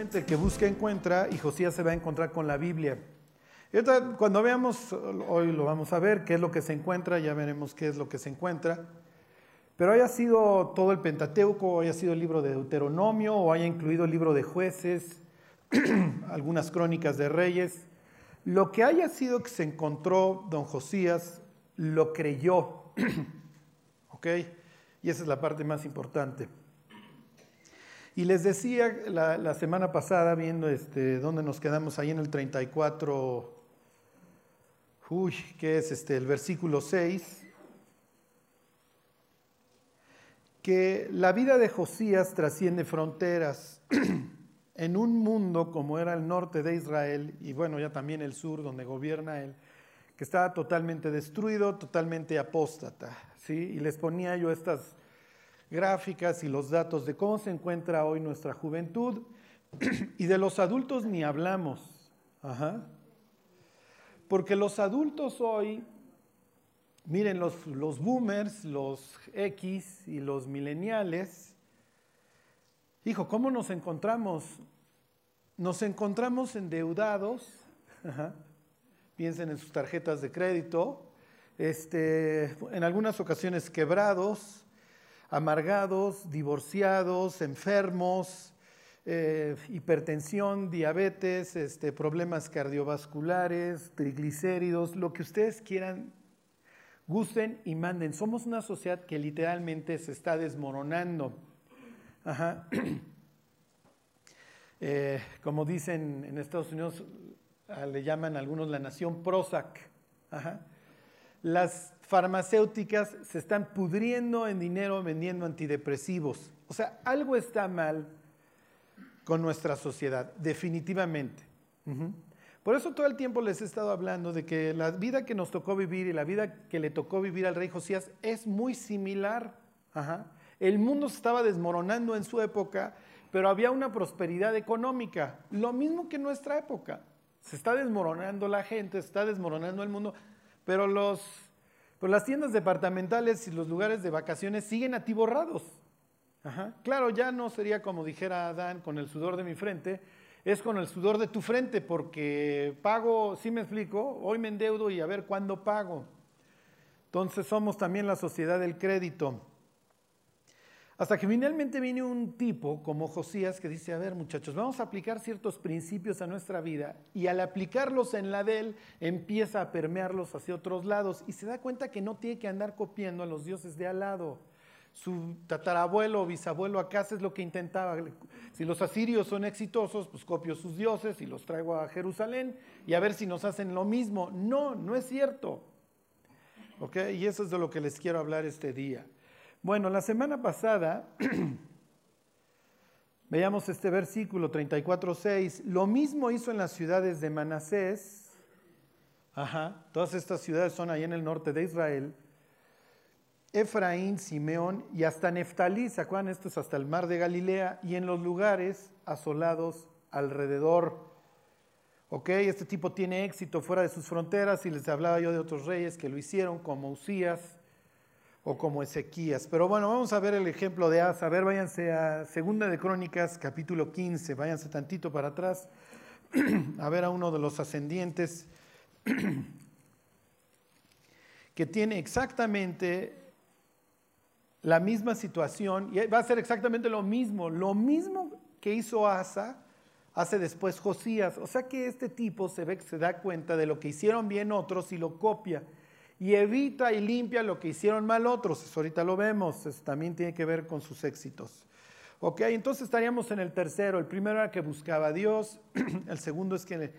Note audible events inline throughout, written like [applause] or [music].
El que busca encuentra y Josías se va a encontrar con la Biblia. Y cuando veamos, hoy lo vamos a ver, qué es lo que se encuentra, ya veremos qué es lo que se encuentra. Pero haya sido todo el Pentateuco, haya sido el libro de Deuteronomio, o haya incluido el libro de jueces, [clears throat] algunas crónicas de reyes, lo que haya sido que se encontró don Josías, lo creyó. [clears throat] ¿Ok? Y esa es la parte más importante. Y les decía la, semana pasada, viendo este, dónde nos quedamos ahí en el 34, uy, que es este, el versículo 6, que la vida de Josías trasciende fronteras. [clears throat] en un mundo como era el norte de Israel y bueno, ya también el sur donde gobierna él, que estaba totalmente destruido, totalmente apóstata. ¿sí? Y les ponía yo estas gráficas y los datos de cómo se encuentra hoy nuestra juventud. [clears throat] Y de los adultos ni hablamos. Porque los adultos hoy, miren, los, los boomers, los X y los millennials, hijo, ¿cómo nos encontramos? Nos encontramos endeudados, piensen en sus tarjetas de crédito, este, en algunas ocasiones quebrados, amargados, divorciados, enfermos, eh, hipertensión, diabetes, este, problemas cardiovasculares, triglicéridos, lo que ustedes quieran, gusten y manden. Somos una sociedad que literalmente se está desmoronando. Ajá. [clears throat] Eh, como dicen en Estados Unidos, le llaman algunos la nación Prozac. Las farmacéuticas se están pudriendo en dinero vendiendo antidepresivos. O sea, algo está mal con nuestra sociedad, definitivamente. Por eso todo el tiempo les he estado hablando de que la vida que nos tocó vivir y la vida que le tocó vivir al rey Josías es muy similar. El mundo se estaba desmoronando en su época pero había una prosperidad económica, lo mismo que en nuestra época. Se está desmoronando la gente, se está desmoronando el mundo, pero, los, las tiendas departamentales y los lugares de vacaciones siguen atiborrados. Claro, ya no sería como dijera Adán, con el sudor de mi frente, es con el sudor de tu frente, porque pago, si me explico, hoy me endeudo y a ver cuándo pago. Entonces somos también la sociedad del crédito. Hasta que finalmente viene un tipo como Josías que dice, a ver muchachos, vamos a aplicar ciertos principios a nuestra vida y al aplicarlos en la de él empieza a permearlos hacia otros lados y se da cuenta que no tiene que andar copiando a los dioses de al lado. Su tatarabuelo o bisabuelo acá es lo que intentaba. Si los asirios son exitosos, pues copio sus dioses y los traigo a Jerusalén y a ver si nos hacen lo mismo. No, no es cierto. ¿Ok? Y eso es de lo que les quiero hablar este día. Bueno, la semana pasada [clears throat] veíamos este versículo 34.6. Lo mismo hizo en las ciudades de Manasés. Ajá, todas estas ciudades son ahí en el norte de Israel. Efraín, Simeón y hasta Neftalí, ¿se acuerdan? Esto es hasta el mar de Galilea y en los lugares asolados alrededor. Ok, este tipo tiene éxito fuera de sus fronteras y les hablaba yo de otros reyes que lo hicieron, como Usías, o como Ezequías. Pero bueno, vamos a ver el ejemplo de Asa. A ver, váyanse a Segunda de Crónicas, capítulo 15, váyanse tantito para atrás, [clears throat] a ver a uno de los ascendientes [clears throat] que tiene exactamente la misma situación y va a ser exactamente lo mismo, lo mismo que hizo Asa, hace después Josías. O sea que este tipo se ve se da cuenta de lo que hicieron bien otros y lo copia y evita y limpia lo que hicieron mal otros. Eso ahorita lo vemos, eso también tiene que ver con sus éxitos. Ok, entonces estaríamos en el tercero. El primero era que buscaba a Dios, [clears throat] el segundo es que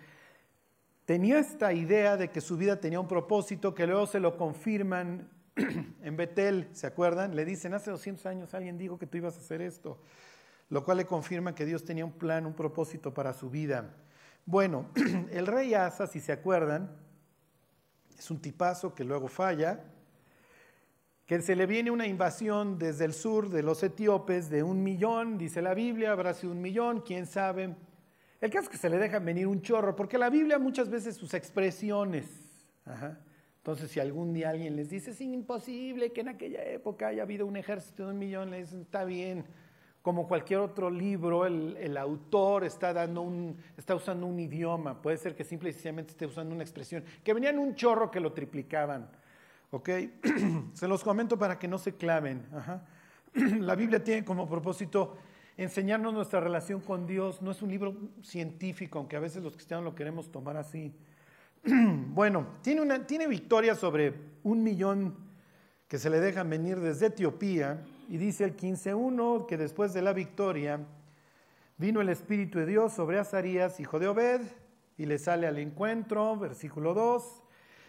tenía esta idea de que su vida tenía un propósito, que luego se lo confirman [clears throat] en Betel, ¿se acuerdan? Le dicen, hace 200 años alguien dijo que tú ibas a hacer esto, lo cual le confirma que Dios tenía un plan, un propósito para su vida. Bueno, [clears throat] el rey Asa, si se acuerdan, es un tipazo que luego falla, que se le viene una invasión desde el sur de los etíopes de un millón, dice la Biblia, habrá sido un millón, quién sabe. El caso es que se le dejan venir un chorro, porque la Biblia muchas veces sus expresiones, entonces si algún día alguien les dice, es imposible que en aquella época haya habido un ejército de un millón, le dicen, está bien, como cualquier otro libro, el, autor está, usando un idioma, puede ser que simple y sencillamente esté usando una expresión, que venían un chorro que lo triplicaban. ¿Ok? [clears throat] se los comento para que no se claven. [clears throat] La Biblia tiene como propósito enseñarnos nuestra relación con Dios. No es un libro científico, aunque a veces los cristianos lo queremos tomar así. [clears throat] bueno, tiene, una, tiene victoria sobre un millón que se le dejan venir desde Etiopía y dice el 15.1 que después de la victoria vino el Espíritu de Dios sobre Azarías, hijo de Obed, y le sale al encuentro, versículo 2,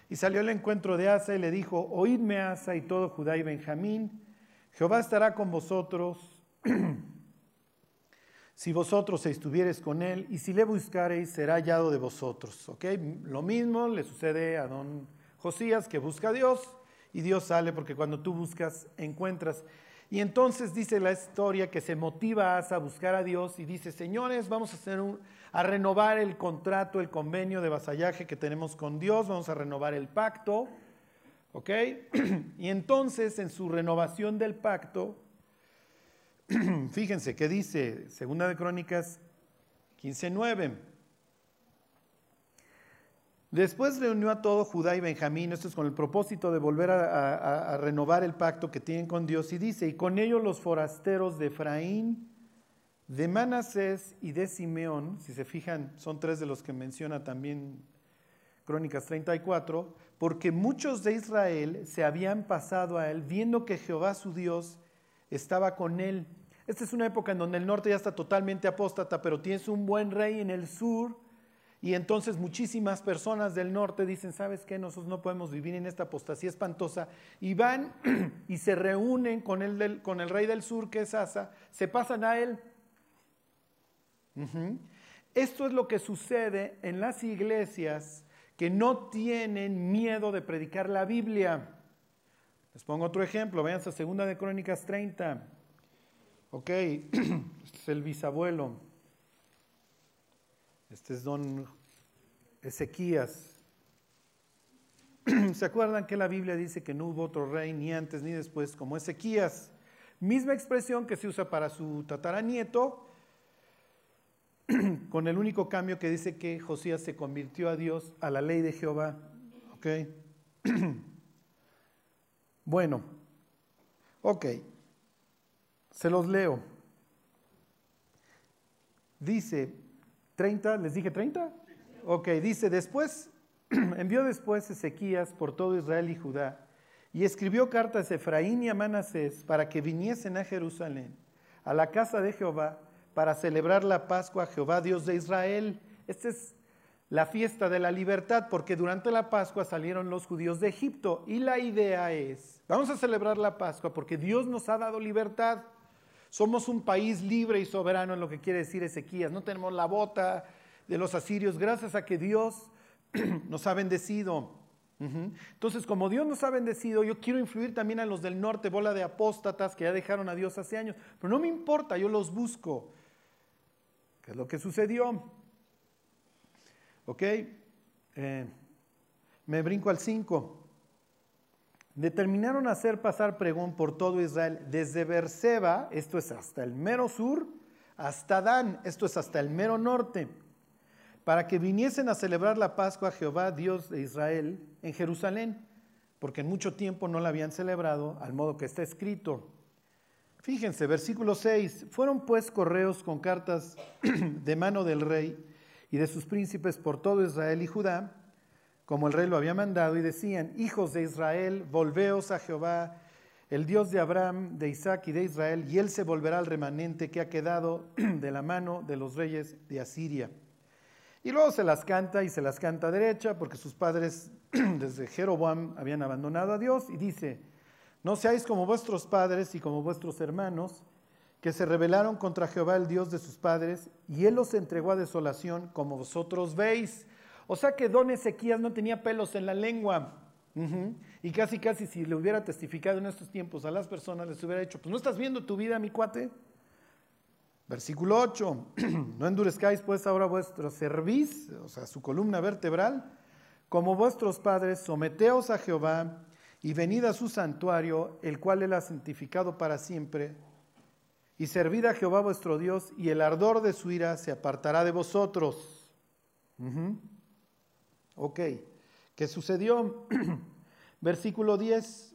y salió al encuentro de Asa y le dijo, oídme Asa y todo Judá y Benjamín, Jehová estará con vosotros [clears throat] si vosotros estuviereis con él, y si le buscareis, será hallado de vosotros. ¿Ok? Lo mismo le sucede a don Josías, que busca a Dios, y Dios sale, porque cuando tú buscas, encuentras. Y entonces dice la historia que se motiva a buscar a Dios y dice, señores, vamos a, hacer a renovar el contrato, el convenio de vasallaje que tenemos con Dios, vamos a renovar el pacto, ¿ok? [clears throat] y entonces en su renovación del pacto, [clears throat] fíjense qué dice Segunda de Crónicas 15.9. Después reunió a todo Judá y Benjamín, esto es con el propósito de volver a, renovar el pacto que tienen con Dios, y dice, y con ellos los forasteros de Efraín, de Manasés y de Simeón, si se fijan, son tres de los que menciona también Crónicas 34, porque muchos de Israel se habían pasado a él, viendo que Jehová su Dios estaba con él. Esta es una época en donde el norte ya está totalmente apóstata, pero tienes un buen rey en el sur y entonces muchísimas personas del norte dicen, ¿sabes qué? Nosotros no podemos vivir en esta apostasía espantosa. Y van [clears throat] y se reúnen con el, con el rey del sur, que es Asa, se pasan a él. Esto es lo que sucede en las iglesias que no tienen miedo de predicar la Biblia. Les pongo otro ejemplo, vayan a Segunda de Crónicas 30. Ok, [clears throat] este es el bisabuelo. Este es don Ezequías. [clears throat] ¿Se acuerdan que la Biblia dice que no hubo otro rey ni antes ni después como Ezequías? Misma expresión que se usa para su tataranieto, [clears throat] con el único cambio que dice que Josías se convirtió a Dios, a la ley de Jehová. ¿Ok? [clears throat] bueno, ok, se los leo. Dice, 30, ¿les dije 30? Ok, dice, después, [clears throat] envió después Ezequías por todo Israel y Judá, y escribió cartas a Efraín y a Manasés para que viniesen a Jerusalén, a la casa de Jehová, para celebrar la Pascua a Jehová, Dios de Israel. Esta es la fiesta de la libertad, porque durante la Pascua salieron los judíos de Egipto, y la idea es, vamos a celebrar la Pascua porque Dios nos ha dado libertad. Somos un país libre y soberano en lo que quiere decir Ezequías. No tenemos la bota de los asirios gracias a que Dios [clears throat] nos ha bendecido. Entonces, como Dios nos ha bendecido, yo quiero influir también a los del norte, bola de apóstatas que ya dejaron a Dios hace años. Pero no me importa, yo los busco. ¿Qué es lo que sucedió? ¿Ok? Eh, me brinco al 5 determinaron hacer pasar pregón por todo Israel, desde Berseba, esto es hasta el mero sur, hasta Dan, esto es hasta el mero norte, para que viniesen a celebrar la Pascua a Jehová, Dios de Israel, en Jerusalén, porque en mucho tiempo no la habían celebrado, al modo que está escrito. Fíjense, versículo 6, fueron pues correos con cartas [clears throat] de mano del rey y de sus príncipes por todo Israel y Judá, como el rey lo había mandado, y decían, hijos de Israel, volveos a Jehová, el Dios de Abraham, de Isaac y de Israel, y él se volverá al remanente que ha quedado [clears throat] de la mano de los reyes de Asiria. Y luego se las canta y se las canta derecha, porque sus padres [clears throat] desde Jeroboam habían abandonado a Dios, y dice, no seáis como vuestros padres y como vuestros hermanos, que se rebelaron contra Jehová, el Dios de sus padres, y él los entregó a desolación, como vosotros veis. O sea que don Ezequías no tenía pelos en la lengua. Y casi, casi si le hubiera testificado en estos tiempos a las personas, les hubiera dicho, pues no estás viendo tu vida, mi cuate. Versículo 8, [clears throat] no endurezcáis pues ahora vuestro cerviz, o sea, su columna vertebral, como vuestros padres, someteos a Jehová y venid a su santuario, el cual él ha santificado para siempre. y servid a Jehová vuestro Dios, y el ardor de su ira se apartará de vosotros. Ok, ¿qué sucedió? [clears throat] Versículo 10.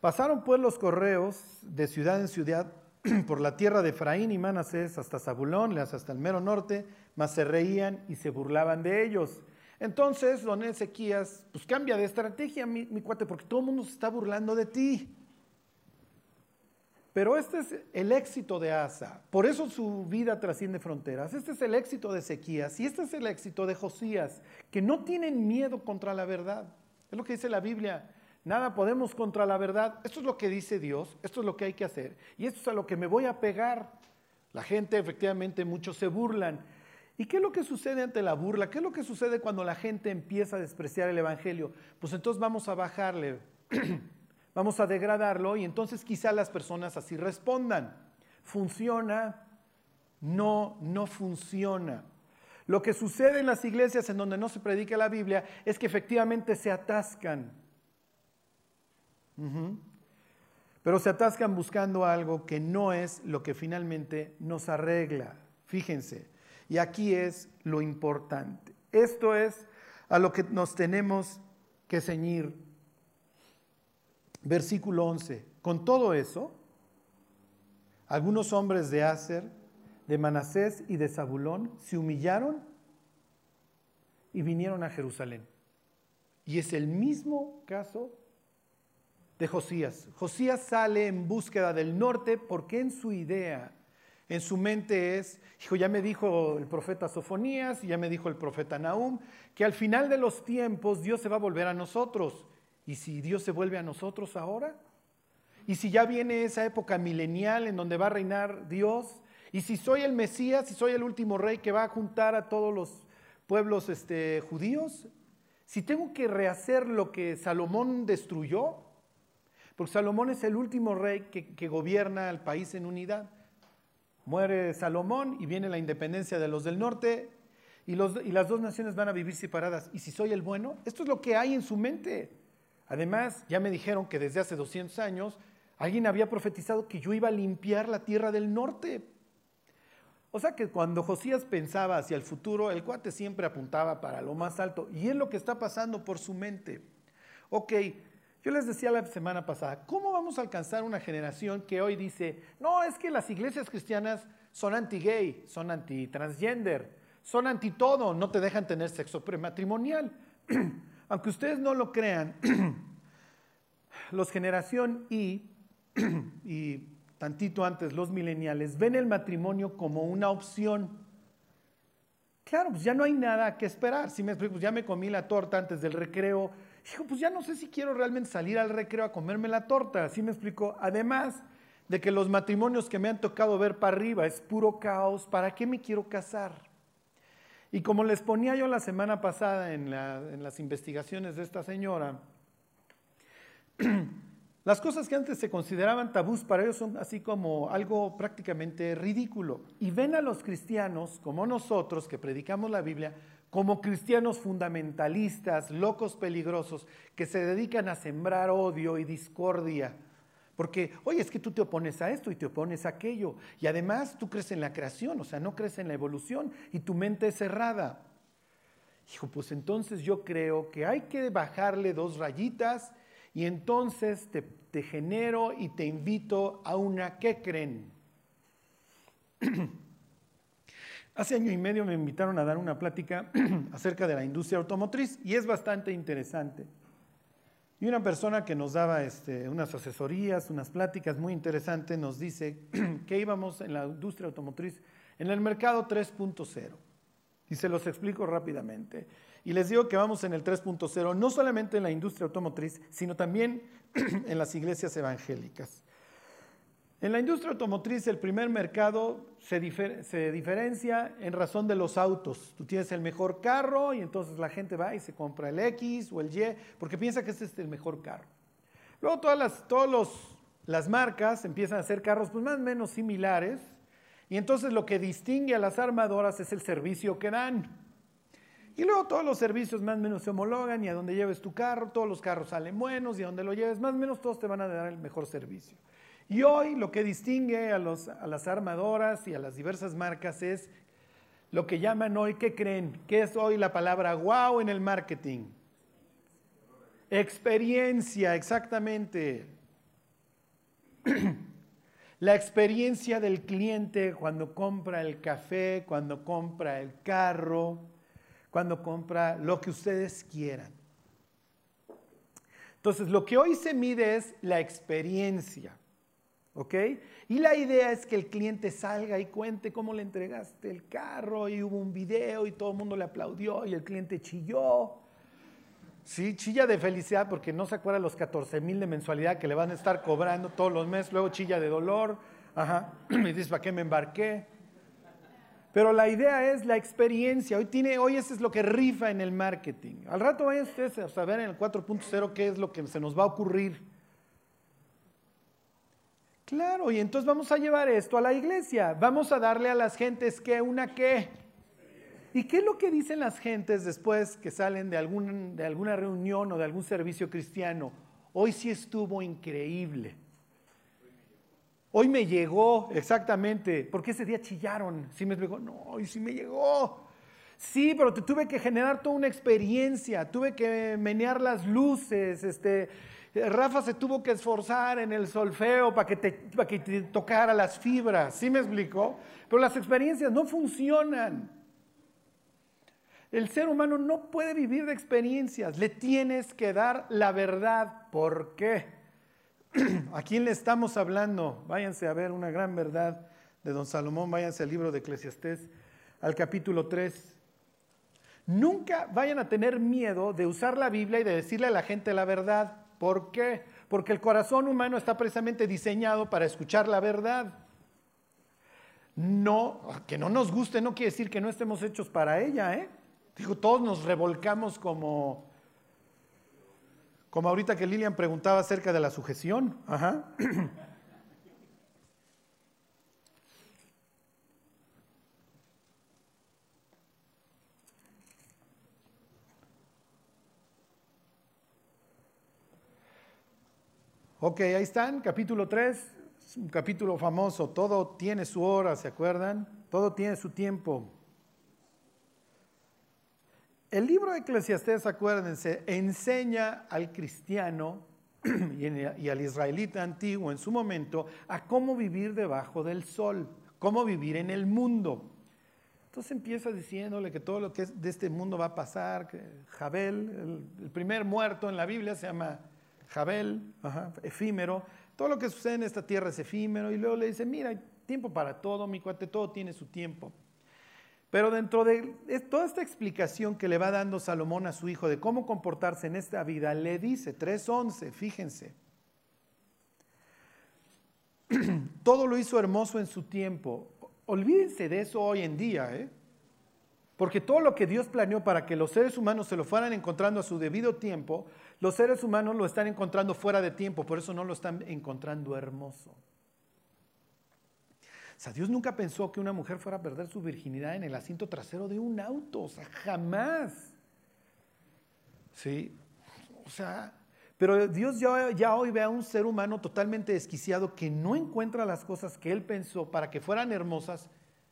Pasaron pues los correos de ciudad en ciudad [clears throat] por la tierra de Efraín y Manasés hasta Zabulón, hasta el mero norte, mas se reían y se burlaban de ellos. Entonces, don Ezequías, pues cambia de estrategia, mi, mi cuate, porque todo el mundo se está burlando de ti. Pero este es el éxito de Asa. Por eso su vida trasciende fronteras. Este es el éxito de Ezequías y este es el éxito de Josías, que no tienen miedo contra la verdad. Es lo que dice la Biblia. Nada podemos contra la verdad. Esto es lo que dice Dios. Esto es lo que hay que hacer. Y esto es a lo que me voy a pegar. La gente, efectivamente, muchos se burlan. ¿Y qué es lo que sucede ante la burla? ¿Qué es lo que sucede cuando la gente empieza a despreciar el Evangelio? Pues entonces vamos a bajarle. [clears throat] vamos a degradarlo y entonces quizá las personas así respondan. ¿Funciona? No, no funciona. Lo que sucede en las iglesias en donde no se predica la Biblia es que efectivamente se atascan. Pero se atascan buscando algo que no es lo que finalmente nos arregla. Fíjense, y aquí es lo importante. Esto es a lo que nos tenemos que ceñir versículo 11. Con todo eso, algunos hombres de Aser, de Manasés y de Zabulón se humillaron y vinieron a Jerusalén. Y es el mismo caso de Josías. Josías sale en búsqueda del norte porque en su idea, en su mente es, hijo, ya me dijo el profeta Sofonías y ya me dijo el profeta Nahum, que al final de los tiempos Dios se va a volver a nosotros ¿Y si Dios se vuelve a nosotros ahora? ¿Y si ya viene esa época milenial en donde va a reinar Dios? ¿Y si soy el Mesías, si soy el último rey que va a juntar a todos los pueblos este, judíos? Si tengo que rehacer lo que Salomón destruyó, porque Salomón es el último rey que, gobierna el país en unidad. Muere Salomón y viene la independencia de los del norte y, y las dos naciones van a vivir separadas. ¿Y si soy el bueno? Esto es lo que hay en su mente. Además, ya me dijeron que desde hace 200 años alguien había profetizado que yo iba a limpiar la tierra del norte. O sea que cuando Josías pensaba hacia el futuro, el cuate siempre apuntaba para lo más alto. Y es lo que está pasando por su mente. Ok, yo les decía la semana pasada, ¿cómo vamos a alcanzar una generación que hoy dice, no, es que las iglesias cristianas son anti-gay, son anti-transgender, son anti-todo, no te dejan tener sexo prematrimonial? [clears throat] Aunque ustedes no lo crean, [clears throat] los generación Y [clears throat] y tantito antes los mileniales ven el matrimonio como una opción. Claro, pues ya no hay nada que esperar. Si me explico, pues ya me comí la torta antes del recreo. Dijo, pues ya no sé si quiero realmente salir al recreo a comerme la torta. Así me explico. Además de que los matrimonios que me han tocado ver para arriba es puro caos, ¿para qué me quiero casar? Y como les ponía yo la semana pasada en, las investigaciones de esta señora, [clears throat] las cosas que antes se consideraban tabús para ellos son así como algo prácticamente ridículo. Y ven a los cristianos, como nosotros que predicamos la Biblia, como cristianos fundamentalistas, locos peligrosos, que se dedican a sembrar odio y discordia porque, oye, es que tú te opones a esto y te opones a aquello. Y además tú crees en la creación, o sea, no crees en la evolución y tu mente es cerrada. Hijo, pues entonces yo creo que hay que bajarle dos rayitas y entonces te, genero y te invito a una ¿qué creen? [clears throat] Hace año y medio me invitaron a dar una plática [clears throat] acerca de la industria automotriz y es bastante interesante. Y una persona que nos daba este, unas asesorías, unas pláticas muy interesantes, nos dice [clears throat] que íbamos en la industria automotriz en el mercado 3.0. Y se los explico rápidamente. Y les digo que vamos en el 3.0, no solamente en la industria automotriz, sino también [clears throat] en las iglesias evangélicas. En la industria automotriz el primer mercado se, diferencia en razón de los autos. Tú tienes el mejor carro y entonces la gente va y se compra el X o el Y porque piensa que este es el mejor carro. Luego todas las, todos las marcas empiezan a hacer carros pues, más o menos similares y entonces lo que distingue a las armadoras es el servicio que dan. Y luego todos los servicios más o menos se homologan y a donde lleves tu carro, todos los carros salen buenos y a donde lo lleves más o menos todos te van a dar el mejor servicio. Y hoy lo que distingue a, las armadoras y a las diversas marcas es lo que llaman hoy, ¿qué creen? ¿Qué es hoy la palabra wow en el marketing? Experiencia, exactamente. [clears throat] La experiencia del cliente cuando compra el café, cuando compra el carro, cuando compra lo que ustedes quieran. Entonces, lo que hoy se mide es la experiencia. ¿Ok? Y la idea es que el cliente salga y cuente cómo le entregaste el carro y hubo un video y todo el mundo le aplaudió y el cliente chilló. Sí, chilla de felicidad porque no se acuerda los 14 mil de mensualidad que le van a estar cobrando todos los meses, luego chilla de dolor, ajá, [clears throat] y dice, ¿para qué me embarqué? Pero la idea es la experiencia. Hoy, tiene, hoy eso es lo que rifa en el marketing. Al rato vayan ustedes a saber en el 4.0 qué es lo que se nos va a ocurrir. Claro, y entonces vamos a llevar esto a la iglesia. Vamos a darle a las gentes que una qué. ¿Y qué es lo que dicen las gentes después que salen de, algún, de alguna reunión o de algún servicio cristiano? Hoy sí estuvo increíble. Hoy me llegó, exactamente, porque ese día chillaron. Sí me explicó, no, hoy sí me llegó. Sí, pero te tuve que generar toda una experiencia, tuve que menear las luces, este, Rafa se tuvo que esforzar en el solfeo para que, te, para que te tocara las fibras, ¿sí me explicó? Pero las experiencias no funcionan. El ser humano no puede vivir de experiencias, le tienes que dar la verdad. ¿Por qué? [clears throat] ¿A quién le estamos hablando? Váyanse a ver una gran verdad de don Salomón, váyanse al libro de Eclesiastés, al capítulo 3. Nunca vayan a tener miedo de usar la Biblia y de decirle a la gente la verdad. ¿Por qué? Porque el corazón humano está precisamente diseñado para escuchar la verdad. No, que no nos guste no quiere decir que no estemos hechos para ella, ¿eh? Digo, todos nos revolcamos como, como ahorita que Lilian preguntaba acerca de la sujeción. Ajá. [clears throat] Ok, ahí están, capítulo 3, un capítulo famoso, todo tiene su hora, ¿se acuerdan? Todo tiene su tiempo. El libro de Eclesiastés, acuérdense, enseña al cristiano [clears throat] y al israelita antiguo en su momento a cómo vivir debajo del sol, cómo vivir en el mundo. Entonces empieza diciéndole que todo lo que es de este mundo va a pasar, Jabel, el primer muerto en la Biblia se llama Jabel, efímero. Todo lo que sucede en esta tierra es efímero. Y luego le dice, mira, hay tiempo para todo, mi cuate, todo tiene su tiempo. Pero dentro de toda esta explicación que le va dando Salomón a su hijo de cómo comportarse en esta vida, le dice 3.11, fíjense, [clears throat] todo lo hizo hermoso en su tiempo. Olvídense de eso hoy en día, ¿eh? Porque todo lo que Dios planeó para que los seres humanos se lo fueran encontrando a su debido tiempo, los seres humanos lo están encontrando fuera de tiempo, por eso no lo están encontrando hermoso. O sea, Dios nunca pensó que una mujer fuera a perder su virginidad en el asiento trasero de un auto, o sea, jamás. Sí, o sea, pero Dios ya, ya, hoy ve a un ser humano totalmente desquiciado que no encuentra las cosas que él pensó para que fueran hermosas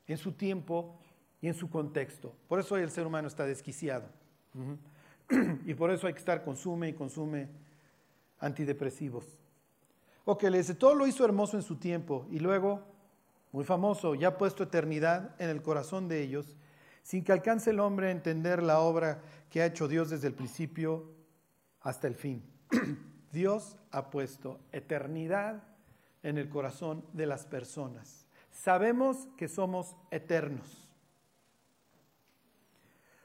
en su tiempo y en su contexto. Por eso hoy el ser humano está desquiciado. Y por eso hay que estar consume y consume antidepresivos. Ok, le dice, todo lo hizo hermoso en su tiempo y luego, muy famoso, ya ha puesto eternidad en el corazón de ellos, sin que alcance el hombre a entender la obra que ha hecho Dios desde el principio hasta el fin. [clears throat] Dios ha puesto eternidad en el corazón de las personas. Sabemos que somos eternos.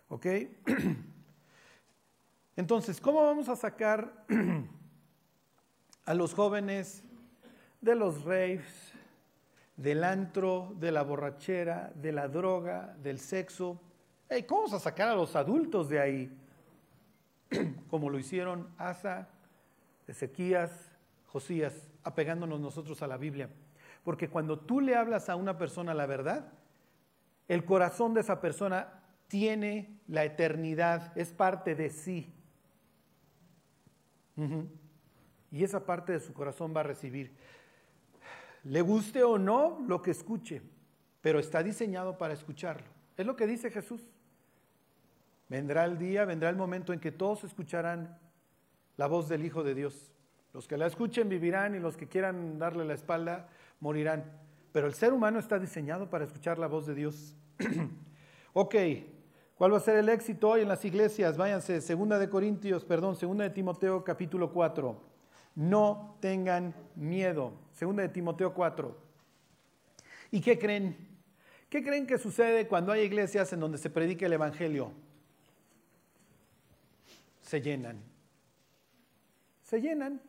¿Ok? [clears throat] Entonces, ¿cómo vamos a sacar [clears throat] a los jóvenes de los raves, del antro, de la borrachera, de la droga, del sexo? ¿Cómo vamos a sacar a los adultos de ahí? [clears throat] Como lo hicieron Asa, Ezequías, Josías, apegándonos nosotros a la Biblia. Porque cuando tú le hablas a una persona la verdad, el corazón de esa persona tiene la eternidad, es parte de sí. Y esa parte de su corazón va a recibir. le guste o no lo que escuche, pero está diseñado para escucharlo. Es lo que dice Jesús. Vendrá el día, vendrá el momento en que todos escucharán la voz del Hijo de Dios. Los que la escuchen vivirán y los que quieran darle la espalda morirán. Pero el ser humano está diseñado para escuchar la voz de Dios. [clears throat] ok, ¿cuál va a ser el éxito hoy en las iglesias? Váyanse, segunda de Corintios, perdón, segunda de Timoteo capítulo 4. No tengan miedo. Segunda de Timoteo 4. ¿Y qué creen? ¿Qué creen que sucede cuando hay iglesias en donde se predica el Evangelio? Se llenan. Se llenan.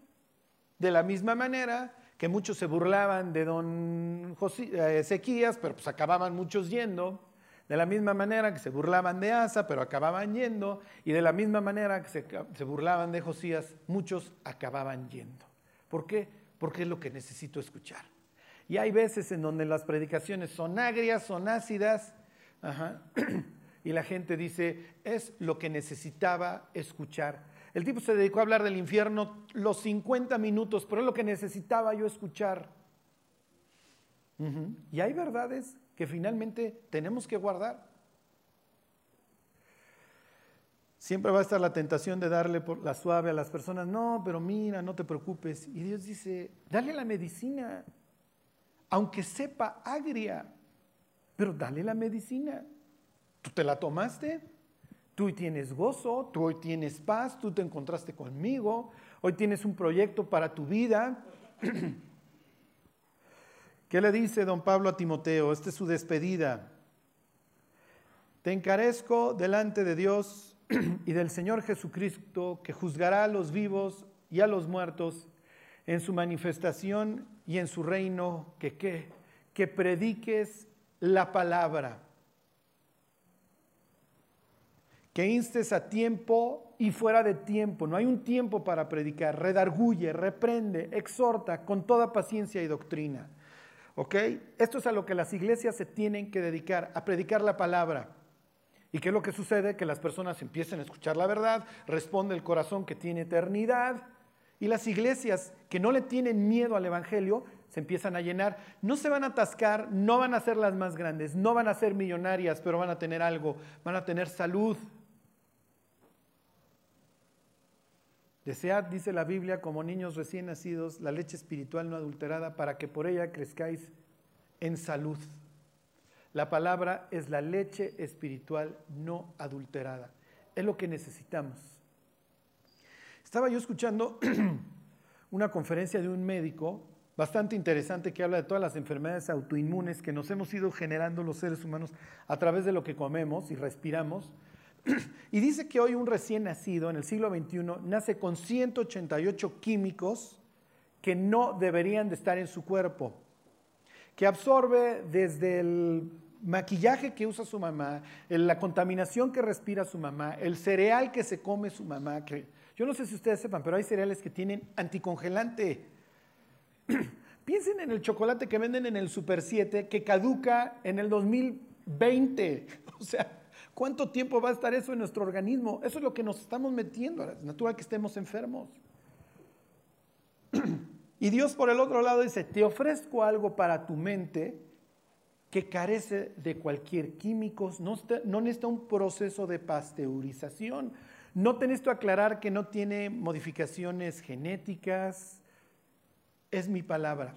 De la misma manera que muchos se burlaban de don eh, Ezequías, pero pues acababan muchos yendo. De la misma manera que se burlaban de Asa, pero acababan yendo. Y de la misma manera que se, se burlaban de Josías, muchos acababan yendo. ¿Por qué? Porque es lo que necesito escuchar. Y hay veces en donde las predicaciones son agrias, son ácidas, [clears throat] y la gente dice, es lo que necesitaba escuchar. El tipo se dedicó a hablar del infierno los 50 minutos, pero es lo que necesitaba yo escuchar. Y hay verdades que finalmente tenemos que guardar. Siempre va a estar la tentación de darle la suave a las personas, no, pero mira, no te preocupes. Y Dios dice, dale la medicina, aunque sepa agria, pero dale la medicina. ¿Tú te la tomaste? Tú hoy tienes gozo, tú hoy tienes paz, tú te encontraste conmigo, hoy tienes un proyecto para tu vida. [clears throat] ¿Qué le dice don Pablo a Timoteo? Esta es su despedida. Te encarezco delante de Dios [clears throat] y del Señor Jesucristo, que juzgará a los vivos y a los muertos en su manifestación y en su reino, que, que, que prediques la palabra, que instes a tiempo y fuera de tiempo. No hay un tiempo para predicar. Redarguye, reprende, exhorta con toda paciencia y doctrina. ¿Ok? Esto es a lo que las iglesias se tienen que dedicar, a predicar la palabra. ¿Y qué es lo que sucede? Que las personas empiezan a escuchar la verdad, responde el corazón que tiene eternidad, y las iglesias que no le tienen miedo al Evangelio se empiezan a llenar. No se van a atascar, no van a ser las más grandes, no van a ser millonarias, pero van a tener algo, van a tener salud. Desead, dice la Biblia, como niños recién nacidos, la leche espiritual no adulterada para que por ella crezcáis en salud. La palabra es la leche espiritual no adulterada. Es lo que necesitamos. Estaba yo escuchando [clears throat] una conferencia de un médico bastante interesante que habla de todas las enfermedades autoinmunes que nos hemos ido generando los seres humanos a través de lo que comemos y respiramos. Y dice que hoy un recién nacido en el siglo XXI nace con 188 químicos que no deberían de estar en su cuerpo que absorbe desde el maquillaje que usa su mamá, la contaminación que respira su mamá, el cereal que se come su mamá, que yo no sé si ustedes sepan, pero hay cereales que tienen anticongelante. [clears throat] Piensen en el chocolate que venden en el Super 7 que caduca en el 2020. [laughs] O sea, ¿cuánto tiempo va a estar eso en nuestro organismo? Eso es lo que nos estamos metiendo. Es natural que estemos enfermos. [clears throat] Y Dios por el otro lado dice, te ofrezco algo para tu mente que carece de cualquier químico, no, no necesita un proceso de pasteurización, no te necesito aclarar que no tiene modificaciones genéticas, es mi palabra,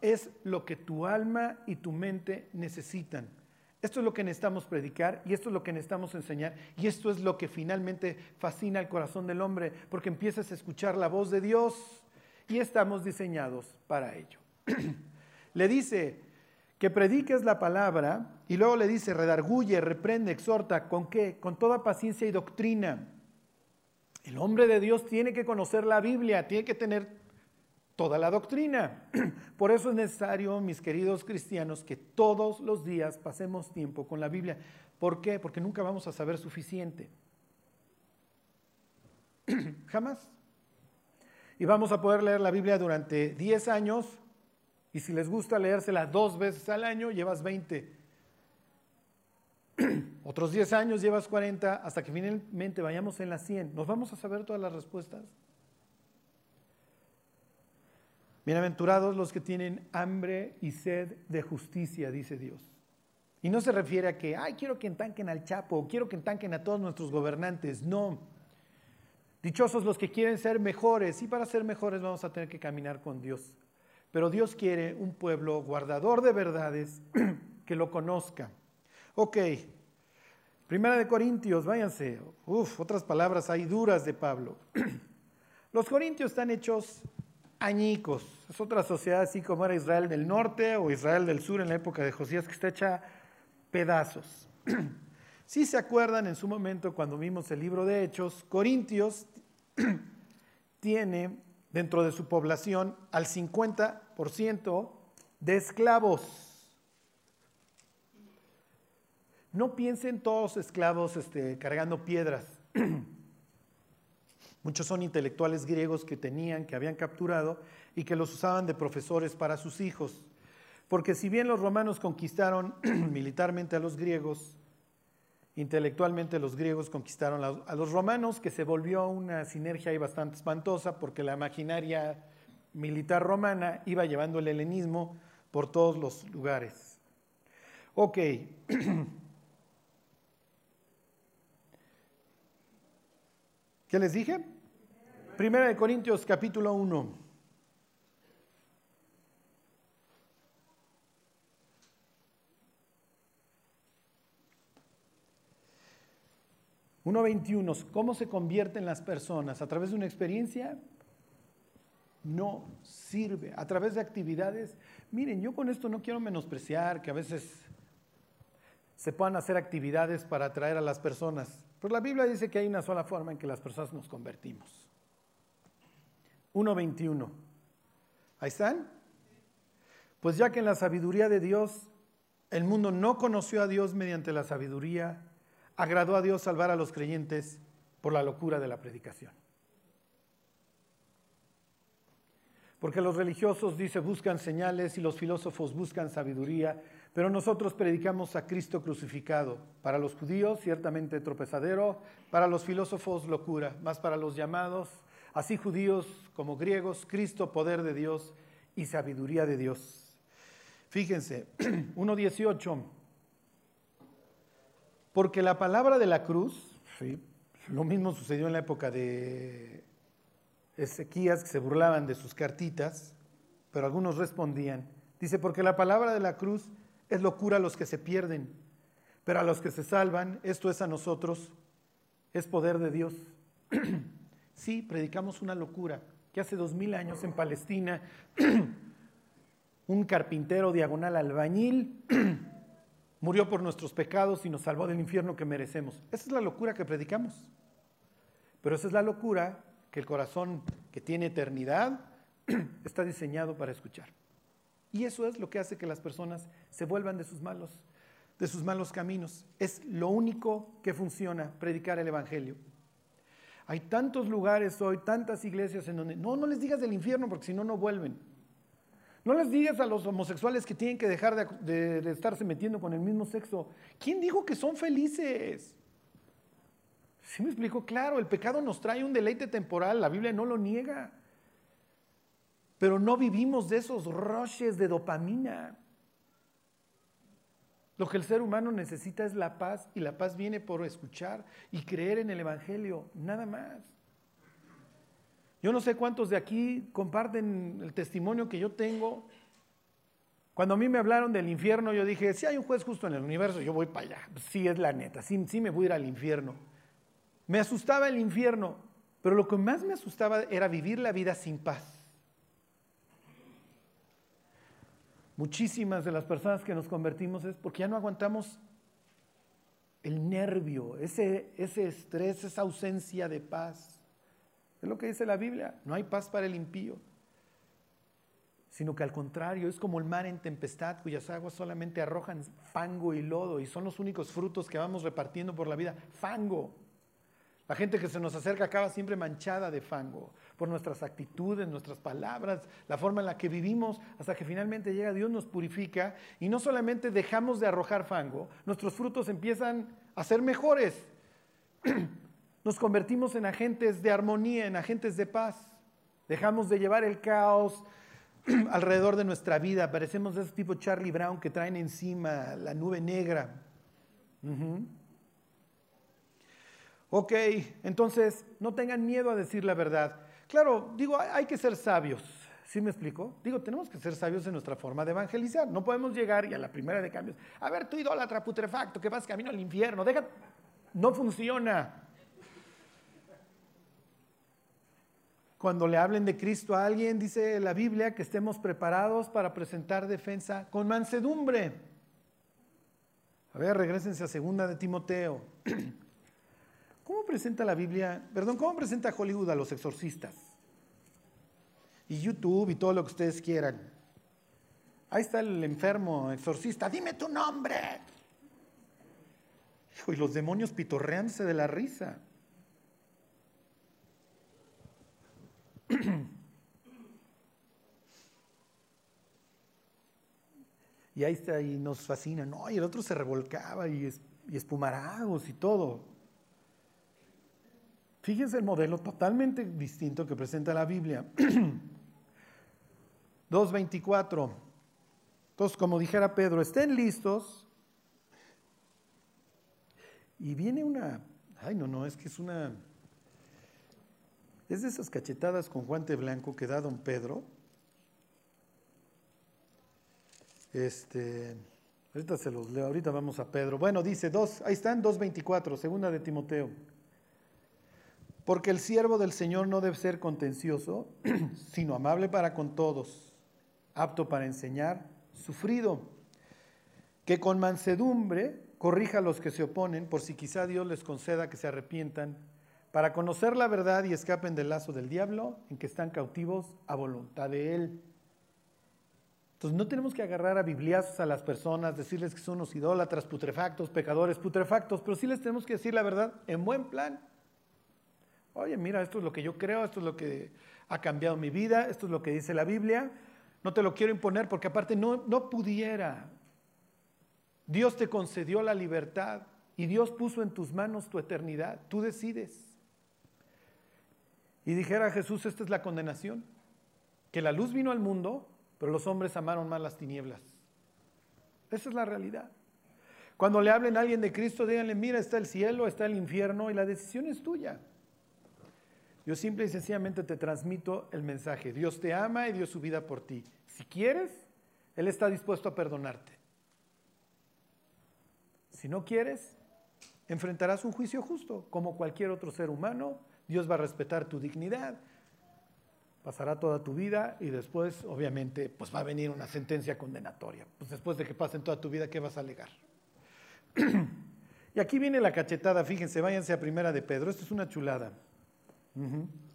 es lo que tu alma y tu mente necesitan. Esto es lo que necesitamos predicar y esto es lo que necesitamos enseñar y esto es lo que finalmente fascina al corazón del hombre porque empiezas a escuchar la voz de Dios y estamos diseñados para ello. [clears throat] le dice que prediques la palabra y luego le dice redarguye, reprende, exhorta, ¿con qué? Con toda paciencia y doctrina. El hombre de Dios tiene que conocer la Biblia, tiene que tener toda la doctrina. [clears throat] Por eso es necesario, mis queridos cristianos, que todos los días pasemos tiempo con la Biblia. ¿Por qué? Porque nunca vamos a saber suficiente. [clears throat] Jamás y vamos a poder leer la Biblia durante 10 años y si les gusta leérsela dos veces al año, llevas 20. [clears throat] Otros 10 años llevas 40 hasta que finalmente vayamos en las 100. ¿Nos vamos a saber todas las respuestas? Bienaventurados los que tienen hambre y sed de justicia, dice Dios. Y no se refiere a que, ay, quiero que entanquen al Chapo, quiero que entanquen a todos nuestros gobernantes. No. Dichosos los que quieren ser mejores. Y para ser mejores vamos a tener que caminar con Dios. Pero Dios quiere un pueblo guardador de verdades [clears throat] que lo conozca. Ok. Primera de Corintios, váyanse. Uf, otras palabras hay duras de Pablo. [clears throat] Los corintios están hechos añicos. Es otra sociedad así como era Israel del norte o Israel del sur en la época de Josías que está hecha pedazos. [clears throat] Si se acuerdan en su momento cuando vimos el libro de Hechos, Corintios [clears throat] tiene dentro de su población al 50% de esclavos. No piensen todos esclavos este, cargando piedras. [clears throat] Muchos son intelectuales griegos que tenían, que habían capturado y que los usaban de profesores para sus hijos. Porque si bien los romanos conquistaron [clears throat] militarmente a los griegos, intelectualmente los griegos conquistaron a los romanos, que se volvió una sinergia ahí bastante espantosa porque la maquinaria militar romana iba llevando el helenismo por todos los lugares. Ok. [clears throat] ¿Qué les dije? Primera de Corintios capítulo 1. 1.21, ¿cómo se convierten las personas? ¿A través de una experiencia? No sirve. ¿A través de actividades? Miren, yo con esto no quiero menospreciar que a veces se puedan hacer actividades para atraer a las personas. Pero la Biblia dice que hay una sola forma en que las personas nos convertimos. 1.21. ¿Ahí están? Pues ya que en la sabiduría de Dios el mundo no conoció a Dios mediante la sabiduría agradó a Dios salvar a los creyentes por la locura de la predicación. Porque los religiosos, dice, buscan señales y los filósofos buscan sabiduría, pero nosotros predicamos a Cristo crucificado. Para los judíos, ciertamente tropezadero, para los filósofos, locura, más para los llamados, así judíos como griegos, Cristo, poder de Dios y sabiduría de Dios. Fíjense, [clears throat] 1.18. Porque la palabra de la cruz, lo mismo sucedió en la época de Ezequías, que se burlaban de sus cartitas, pero algunos respondían. Dice, porque la palabra de la cruz es locura a los que se pierden, pero a los que se salvan, esto es a nosotros, es poder de Dios. [clears throat] sí, predicamos una locura, que hace dos mil años en Palestina, [clears throat] un carpintero diagonal albañil [clears throat] murió por nuestros pecados y nos salvó del infierno que merecemos. Esa es la locura que predicamos. Pero esa es la locura que el corazón que tiene eternidad [clears throat] está diseñado para escuchar. Y eso es lo que hace que las personas se vuelvan de sus malos, de sus malos caminos. Es lo único que funciona, predicar el Evangelio. Hay tantos lugares hoy, tantas iglesias en donde, no, no les digas del infierno porque si no, no vuelven. No les digas a los homosexuales que tienen que dejar de, estarse metiendo con el mismo sexo. ¿Quién dijo que son felices? ¿Sí me explico? Claro, el pecado nos trae un deleite temporal, la Biblia no lo niega. Pero no vivimos de esos roches de dopamina. Lo que el ser humano necesita es la paz y la paz viene por escuchar y creer en el Evangelio, nada más. Yo no sé cuántos de aquí comparten el testimonio que yo tengo. Cuando a mí me hablaron del infierno, yo dije, si hay un juez justo en el universo, yo voy para allá. Sí, es la neta, sí, sí me voy a ir al infierno. Me asustaba el infierno, pero lo que más me asustaba era vivir la vida sin paz. Muchísimas de las personas que nos convertimos es porque ya no aguantamos el nervio, ese, ese estrés, esa ausencia de paz. Es lo que dice la Biblia. No hay paz para el impío. Sino que al contrario, es como el mar en tempestad cuyas aguas solamente arrojan fango y lodo y son los únicos frutos que vamos repartiendo por la vida. Fango. La gente que se nos acerca acaba siempre manchada de fango por nuestras actitudes, nuestras palabras, la forma en la que vivimos, hasta que finalmente llega Dios, nos purifica y no solamente dejamos de arrojar fango, nuestros frutos empiezan a ser mejores. [clears throat] nos convertimos en agentes de armonía, en agentes de paz. Dejamos de llevar el caos [clears throat] alrededor de nuestra vida. Parecemos de ese tipo Charlie Brown que traen encima la nube negra. Ok, entonces no tengan miedo a decir la verdad. Claro, digo, hay que ser sabios. ¿Sí me explico? Digo, tenemos que ser sabios en nuestra forma de evangelizar. No podemos llegar y a la primera de cambios, a ver, tú idólatra putrefacto, que vas camino al infierno, deja. No funciona. Cuando le hablen de Cristo a alguien, dice la Biblia que estemos preparados para presentar defensa con mansedumbre. A ver, regresense a segunda de Timoteo. [clears throat] ¿Cómo presenta la Biblia, perdón, cómo presenta Hollywood a los exorcistas? Y YouTube y todo lo que ustedes quieran. Ahí está el enfermo exorcista, dime tu nombre. y los demonios pitorreándose de la risa. [clears throat] y ahí está, y nos fascina, ¿no? Y el otro se revolcaba y, y espumaragos y todo. Fíjense el modelo totalmente distinto que presenta la Biblia. [clears throat] 2.24. Entonces, como dijera Pedro, estén listos. Y viene una, ay no, no, es que es una, es de esas cachetadas con guante blanco que da don Pedro. Este, ahorita se los leo, ahorita vamos a Pedro. Bueno, dice dos, ahí están 2.24, segunda de Timoteo. Porque el siervo del Señor no debe ser contencioso, [clears throat] sino amable para con todos, apto para enseñar, sufrido, que con mansedumbre corrija a los que se oponen, por si quizá Dios les conceda que se arrepientan para conocer la verdad y escapen del lazo del diablo en que están cautivos a voluntad de Él. Entonces no tenemos que agarrar a bibliazos a las personas, decirles que son unos idólatras, putrefactos, pecadores, putrefactos, pero sí les tenemos que decir la verdad en buen plan. Oye, mira, esto es lo que yo creo, esto es lo que ha cambiado mi vida, esto es lo que dice la Biblia. No te lo quiero imponer porque aparte no, no pudiera. Dios te concedió la libertad y Dios puso en tus manos tu eternidad. Tú decides. Y dijera Jesús, esta es la condenación, que la luz vino al mundo, pero los hombres amaron más las tinieblas. Esa es la realidad. Cuando le hablen a alguien de Cristo, díganle, mira, está el cielo, está el infierno y la decisión es tuya. Yo simple y sencillamente te transmito el mensaje. Dios te ama y dio su vida por ti. Si quieres, Él está dispuesto a perdonarte. Si no quieres, enfrentarás un juicio justo, como cualquier otro ser humano Dios va a respetar tu dignidad, pasará toda tu vida y después, obviamente, pues va a venir una sentencia condenatoria. Pues después de que pasen toda tu vida, ¿qué vas a alegar? [clears throat] y aquí viene la cachetada, fíjense, váyanse a primera de Pedro, esto es una chulada. Mm-hmm.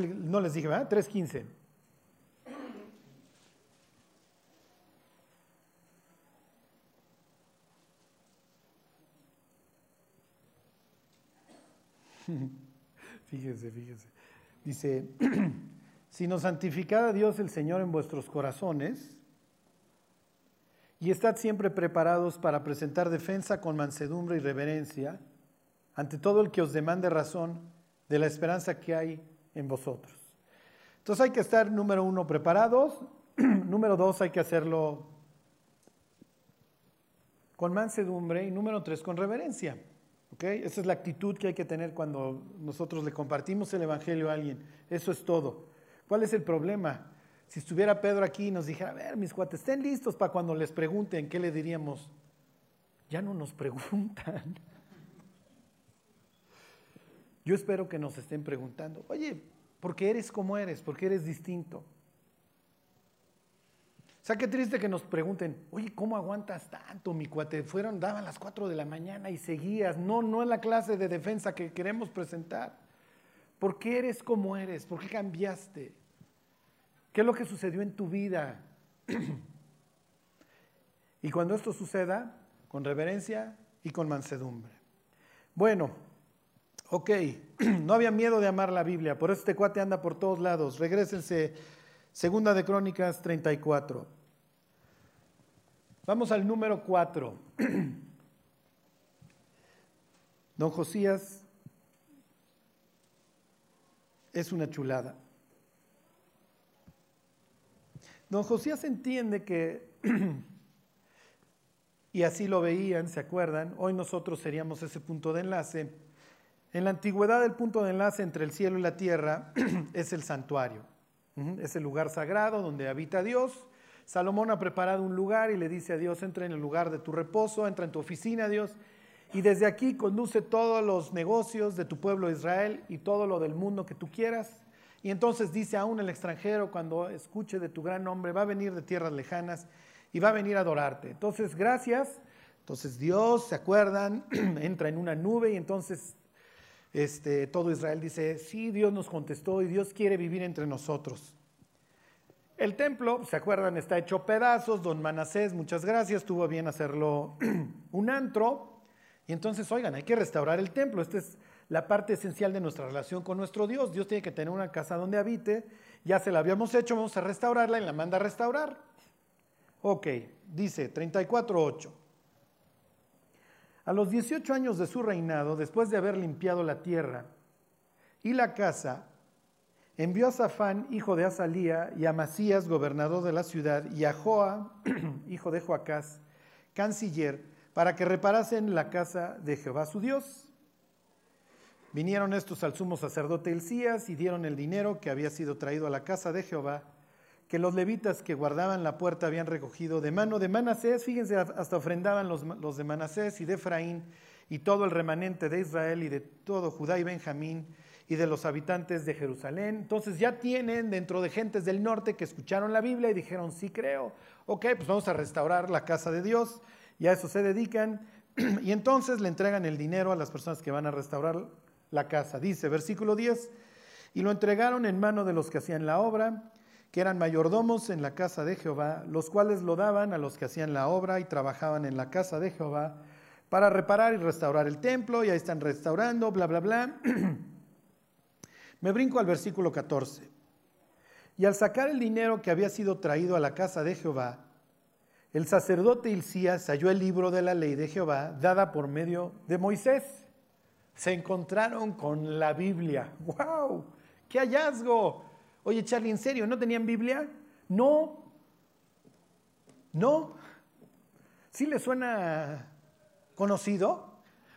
No les dije, ¿verdad? 3.15. [laughs] fíjense, fíjense. Dice, [clears throat] sino santificad a Dios el Señor en vuestros corazones y estad siempre preparados para presentar defensa con mansedumbre y reverencia ante todo el que os demande razón de la esperanza que hay en vosotros. Entonces hay que estar, número uno, preparados. [clears throat] número dos, hay que hacerlo con mansedumbre. Y número tres, con reverencia. ¿Okay? Esa es la actitud que hay que tener cuando nosotros le compartimos el Evangelio a alguien. Eso es todo. ¿Cuál es el problema? Si estuviera Pedro aquí y nos dijera, a ver, mis cuates, estén listos para cuando les pregunten, ¿qué le diríamos? Ya no nos preguntan. Yo espero que nos estén preguntando, oye, ¿por qué eres como eres? ¿Por qué eres distinto? O sea, qué triste que nos pregunten, oye, ¿cómo aguantas tanto, mi cuate? Fueron, daban las 4 de la mañana y seguías. No, no es la clase de defensa que queremos presentar. ¿Por qué eres como eres? ¿Por qué cambiaste? ¿Qué es lo que sucedió en tu vida? [clears throat] Y cuando esto suceda, con reverencia y con mansedumbre. Bueno, ok, [clears throat] no había miedo de amar la Biblia, por eso este cuate anda por todos lados. Regrésense, segunda de Crónicas 34. Vamos al número 4. [clears throat] Don Josías es una chulada. Don Josías entiende que, [clears throat] y así lo veían, ¿se acuerdan? Hoy nosotros seríamos ese punto de enlace. En la antigüedad el punto de enlace entre el cielo y la tierra [clears throat] es el santuario. Es el lugar sagrado donde habita Dios. Salomón ha preparado un lugar y le dice a Dios, entra en el lugar de tu reposo, entra en tu oficina, Dios, y desde aquí conduce todos los negocios de tu pueblo Israel y todo lo del mundo que tú quieras. Y entonces dice aún el extranjero, cuando escuche de tu gran nombre, va a venir de tierras lejanas y va a venir a adorarte. Entonces, gracias. Entonces Dios, ¿se acuerdan? [clears throat] Entra en una nube y entonces este, todo Israel dice, sí, Dios nos contestó y Dios quiere vivir entre nosotros. El templo, ¿se acuerdan? Está hecho pedazos. Don Manasés, muchas gracias, tuvo bien hacerlo [clears throat] un antro. Y entonces, oigan, hay que restaurar el templo. Esta es la parte esencial de nuestra relación con nuestro Dios. Dios tiene que tener una casa donde habite. Ya se la habíamos hecho, vamos a restaurarla y la manda a restaurar. Ok, dice 34.8. A los 18 años de su reinado, después de haber limpiado la tierra y la casa, envió a Safán, hijo de Azalía, y a Masías, gobernador de la ciudad, y a Joa, [clears throat] hijo de Joacás, canciller, para que reparasen la casa de Jehová su Dios. Vinieron estos al sumo sacerdote Elías y dieron el dinero que había sido traído a la casa de Jehová, que los levitas que guardaban la puerta habían recogido de mano de Manasés, fíjense, hasta ofrendaban los, los de Manasés y de Efraín y todo el remanente de Israel y de todo Judá y Benjamín y de los habitantes de Jerusalén. Entonces ya tienen dentro de gentes del norte que escucharon la Biblia y dijeron, sí creo, ok, pues vamos a restaurar la casa de Dios y a eso se dedican, [clears throat] y entonces le entregan el dinero a las personas que van a restaurar la casa. Dice, versículo 10, y lo entregaron en mano de los que hacían la obra, que eran mayordomos en la casa de Jehová, los cuales lo daban a los que hacían la obra y trabajaban en la casa de Jehová para reparar y restaurar el templo, y ahí están restaurando, bla, bla, bla. [clears throat] Me brinco al versículo 14. Y al sacar el dinero que había sido traído a la casa de Jehová, el sacerdote Hilcías halló el libro de la ley de Jehová dada por medio de Moisés. Se encontraron con la Biblia. ¡Wow! ¡Qué hallazgo! Oye, Charlie, ¿en serio? ¿No tenían Biblia? No. ¿No? ¿Sí le suena conocido?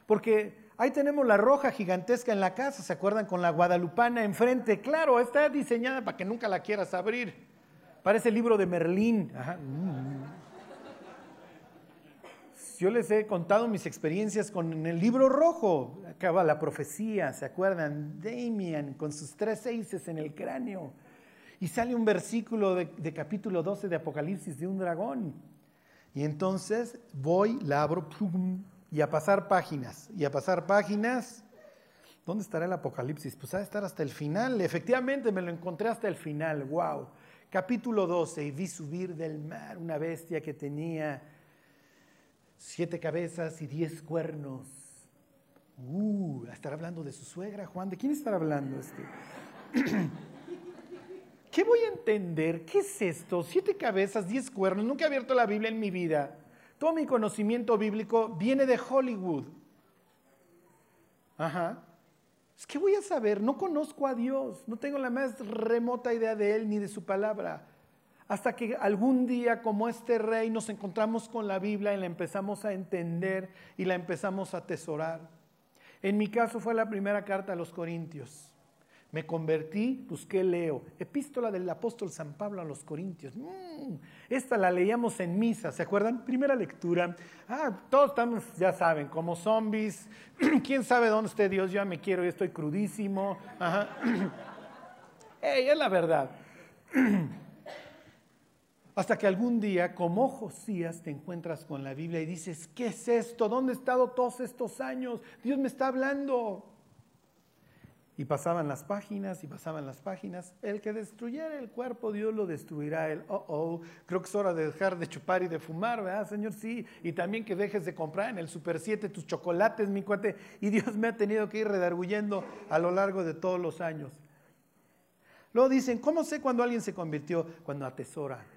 Porque ahí tenemos la roja gigantesca en la casa, ¿se acuerdan? Con la guadalupana enfrente. Claro, está diseñada para que nunca la quieras abrir. Parece el libro de Merlín. Ajá. Yo les he contado mis experiencias con el libro rojo, acaba la profecía, ¿se acuerdan? Damian con sus tres seises en el cráneo. Y sale un versículo de, capítulo 12 de Apocalipsis de un dragón. Y entonces voy, la abro, y a pasar páginas, y a pasar páginas. ¿Dónde estará el Apocalipsis? Pues ha de estar hasta el final. Efectivamente me lo encontré hasta el final. ¡Wow! Capítulo 12, y vi subir del mar una bestia que tenía siete cabezas y diez cuernos. Uh, estará hablando de su suegra, Juan. ¿De quién estará hablando este? [clears throat] ¿Qué voy a entender? ¿Qué es esto? Siete cabezas, diez cuernos. Nunca he abierto la Biblia en mi vida. Todo mi conocimiento bíblico viene de Hollywood. Ajá. ¿Qué voy a saber? No conozco a Dios. No tengo la más remota idea de Él ni de su palabra hasta que algún día como este rey nos encontramos con la Biblia y la empezamos a entender y la empezamos a atesorar. En mi caso fue la primera carta a los Corintios. Me convertí, busqué, leo. Epístola del apóstol San Pablo a los Corintios. Mm, esta la leíamos en misa, ¿se acuerdan? Primera lectura. Ah, todos estamos, ya saben, como zombies. [clears throat] ¿Quién sabe dónde esté Dios? Ya me quiero estoy crudísimo. Ajá. [clears throat] es la verdad. [clears throat] Hasta que algún día, como Josías, te encuentras con la Biblia y dices, ¿qué es esto? ¿Dónde he estado todos estos años? Dios me está hablando. Y pasaban las páginas y pasaban las páginas. El que destruyera el cuerpo, Dios lo destruirá. El, oh, oh, creo que es hora de dejar de chupar y de fumar, ¿verdad, Señor? Sí. Y también que dejes de comprar en el Super 7 tus chocolates, mi cuate. Y Dios me ha tenido que ir redarguyendo a lo largo de todos los años. Luego dicen, ¿cómo sé cuando alguien se convirtió? Cuando atesora.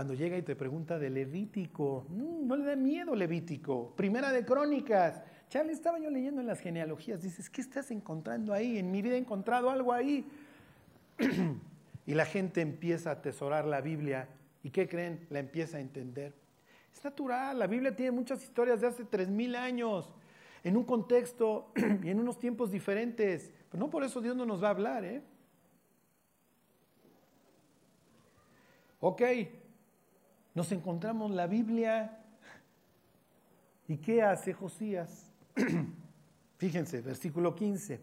Cuando llega y te pregunta de Levítico. Mm, no le da miedo Levítico. Primera de Crónicas. Charlie, estaba yo leyendo en las genealogías, dices, ¿qué estás encontrando ahí? En mi vida he encontrado algo ahí. [clears throat] y la gente empieza a atesorar la Biblia. ¿Y qué creen? La empieza a entender. Es natural, la Biblia tiene muchas historias de hace tres mil años, en un contexto [clears throat] y en unos tiempos diferentes. Pero no por eso Dios no nos va a hablar, ¿eh? Ok, nos encontramos la Biblia. ¿Y qué hace Josías? [clears throat] Fíjense, versículo 15.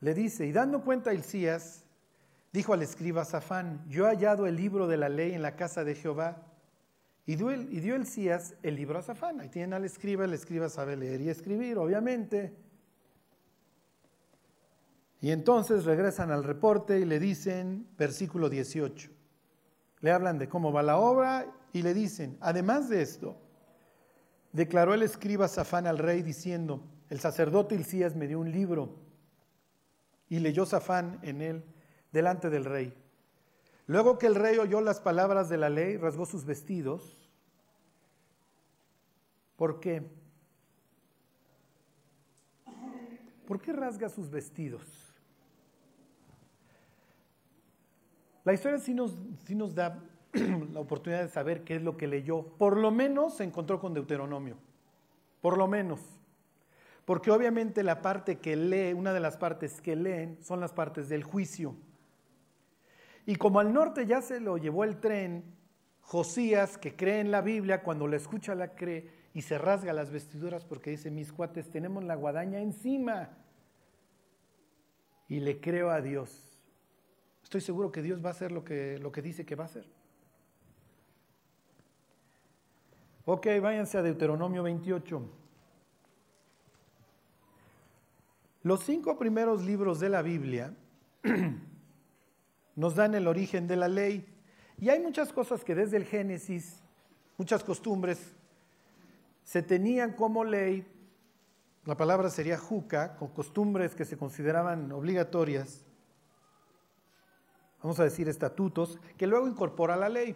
Le dice, y dando cuenta a Hilcías, dijo al escriba Safán, yo he hallado el libro de la ley en la casa de Jehová. Y dio, el, y dio Hilcías el libro a Safán. Ahí tienen al escriba, el escriba sabe leer y escribir, obviamente. Y entonces regresan al reporte y le dicen, versículo 18, le hablan de cómo va la obra y le dicen, además de esto, declaró el escriba Safán al rey diciendo, el sacerdote Hilcías me dio un libro y leyó Safán en él delante del rey. Luego que el rey oyó las palabras de la ley, rasgó sus vestidos. ¿Por qué? ¿Por qué rasga sus vestidos? La historia sí nos, sí nos da [clears throat] la oportunidad de saber qué es lo que leyó. Por lo menos se encontró con Deuteronomio. Por lo menos. Porque obviamente la parte que lee, una de las partes que leen, son las partes del juicio. Y como al norte ya se lo llevó el tren, Josías, que cree en la Biblia, cuando la escucha la cree y se rasga las vestiduras porque dice, mis cuates, tenemos la guadaña encima. Y le creo a Dios. Estoy seguro que Dios va a hacer lo que, lo que dice que va a hacer. Ok, váyanse a Deuteronomio 28. Los cinco primeros libros de la Biblia [clears throat] nos dan el origen de la ley. Y hay muchas cosas que desde el Génesis, muchas costumbres, se tenían como ley, la palabra sería juca, con costumbres que se consideraban obligatorias, vamos a decir estatutos, que luego incorpora la ley.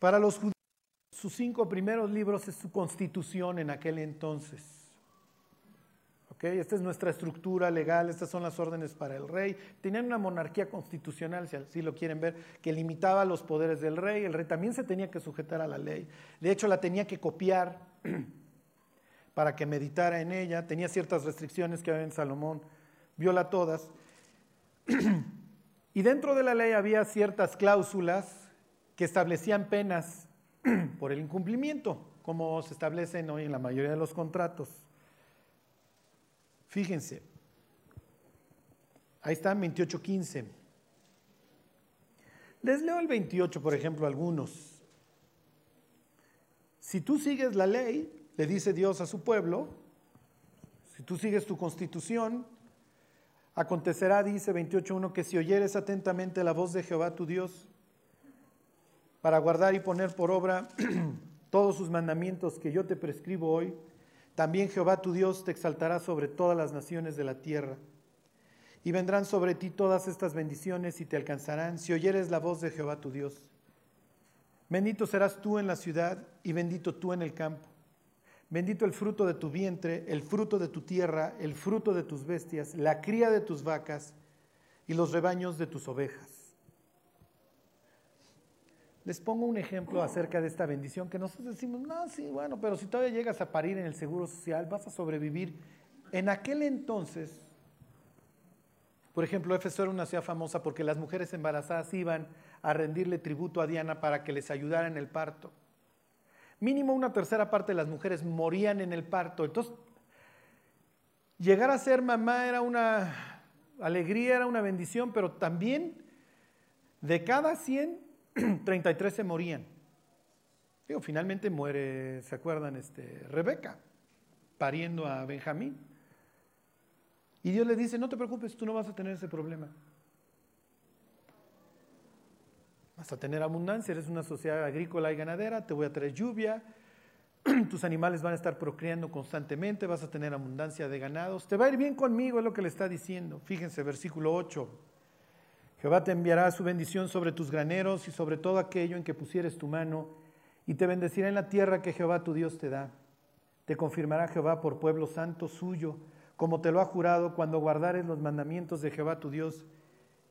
Para los judíos, sus cinco primeros libros es su constitución en aquel entonces. ¿Okay? Esta es nuestra estructura legal, estas son las órdenes para el rey. Tenían una monarquía constitucional, si así lo quieren ver, que limitaba los poderes del rey. El rey también se tenía que sujetar a la ley. De hecho, la tenía que copiar [clears throat] para que meditara en ella. Tenía ciertas restricciones que en Salomón viola todas. [clears throat] y dentro de la ley había ciertas cláusulas que establecían penas [clears throat] por el incumplimiento, como se establecen hoy en la mayoría de los contratos. Fíjense, ahí está 28.15. Les leo el 28, por ejemplo, algunos. Si tú sigues la ley, le dice Dios a su pueblo, si tú sigues tu constitución, acontecerá, dice 28.1, que si oyeres atentamente la voz de Jehová tu Dios, para guardar y poner por obra [clears throat] todos sus mandamientos que yo te prescribo hoy, también Jehová tu Dios te exaltará sobre todas las naciones de la tierra. Y vendrán sobre ti todas estas bendiciones y te alcanzarán si oyeres la voz de Jehová tu Dios. Bendito serás tú en la ciudad y bendito tú en el campo. Bendito el fruto de tu vientre, el fruto de tu tierra, el fruto de tus bestias, la cría de tus vacas y los rebaños de tus ovejas. Les pongo un ejemplo acerca de esta bendición que nosotros decimos, no, sí, bueno, pero si todavía llegas a parir en el Seguro Social, vas a sobrevivir. En aquel entonces, por ejemplo, Éfeso era una ciudad famosa porque las mujeres embarazadas iban a rendirle tributo a Diana para que les ayudara en el parto. Mínimo una tercera parte de las mujeres morían en el parto. Entonces, llegar a ser mamá era una alegría, era una bendición, pero también de cada 100 33 [clears throat] se morían. Digo, finalmente muere, ¿se acuerdan? Este, Rebeca, pariendo a Benjamín. Y Dios le dice, no te preocupes, tú no vas a tener ese problema. Vas a tener abundancia, eres una sociedad agrícola y ganadera, te voy a traer lluvia, [clears throat] tus animales van a estar procreando constantemente, vas a tener abundancia de ganados, te va a ir bien conmigo, es lo que le está diciendo. Fíjense, versículo 8. Jehová te enviará su bendición sobre tus graneros y sobre todo aquello en que pusieres tu mano, y te bendecirá en la tierra que Jehová tu Dios te da. Te confirmará Jehová por pueblo santo suyo, como te lo ha jurado cuando guardares los mandamientos de Jehová tu Dios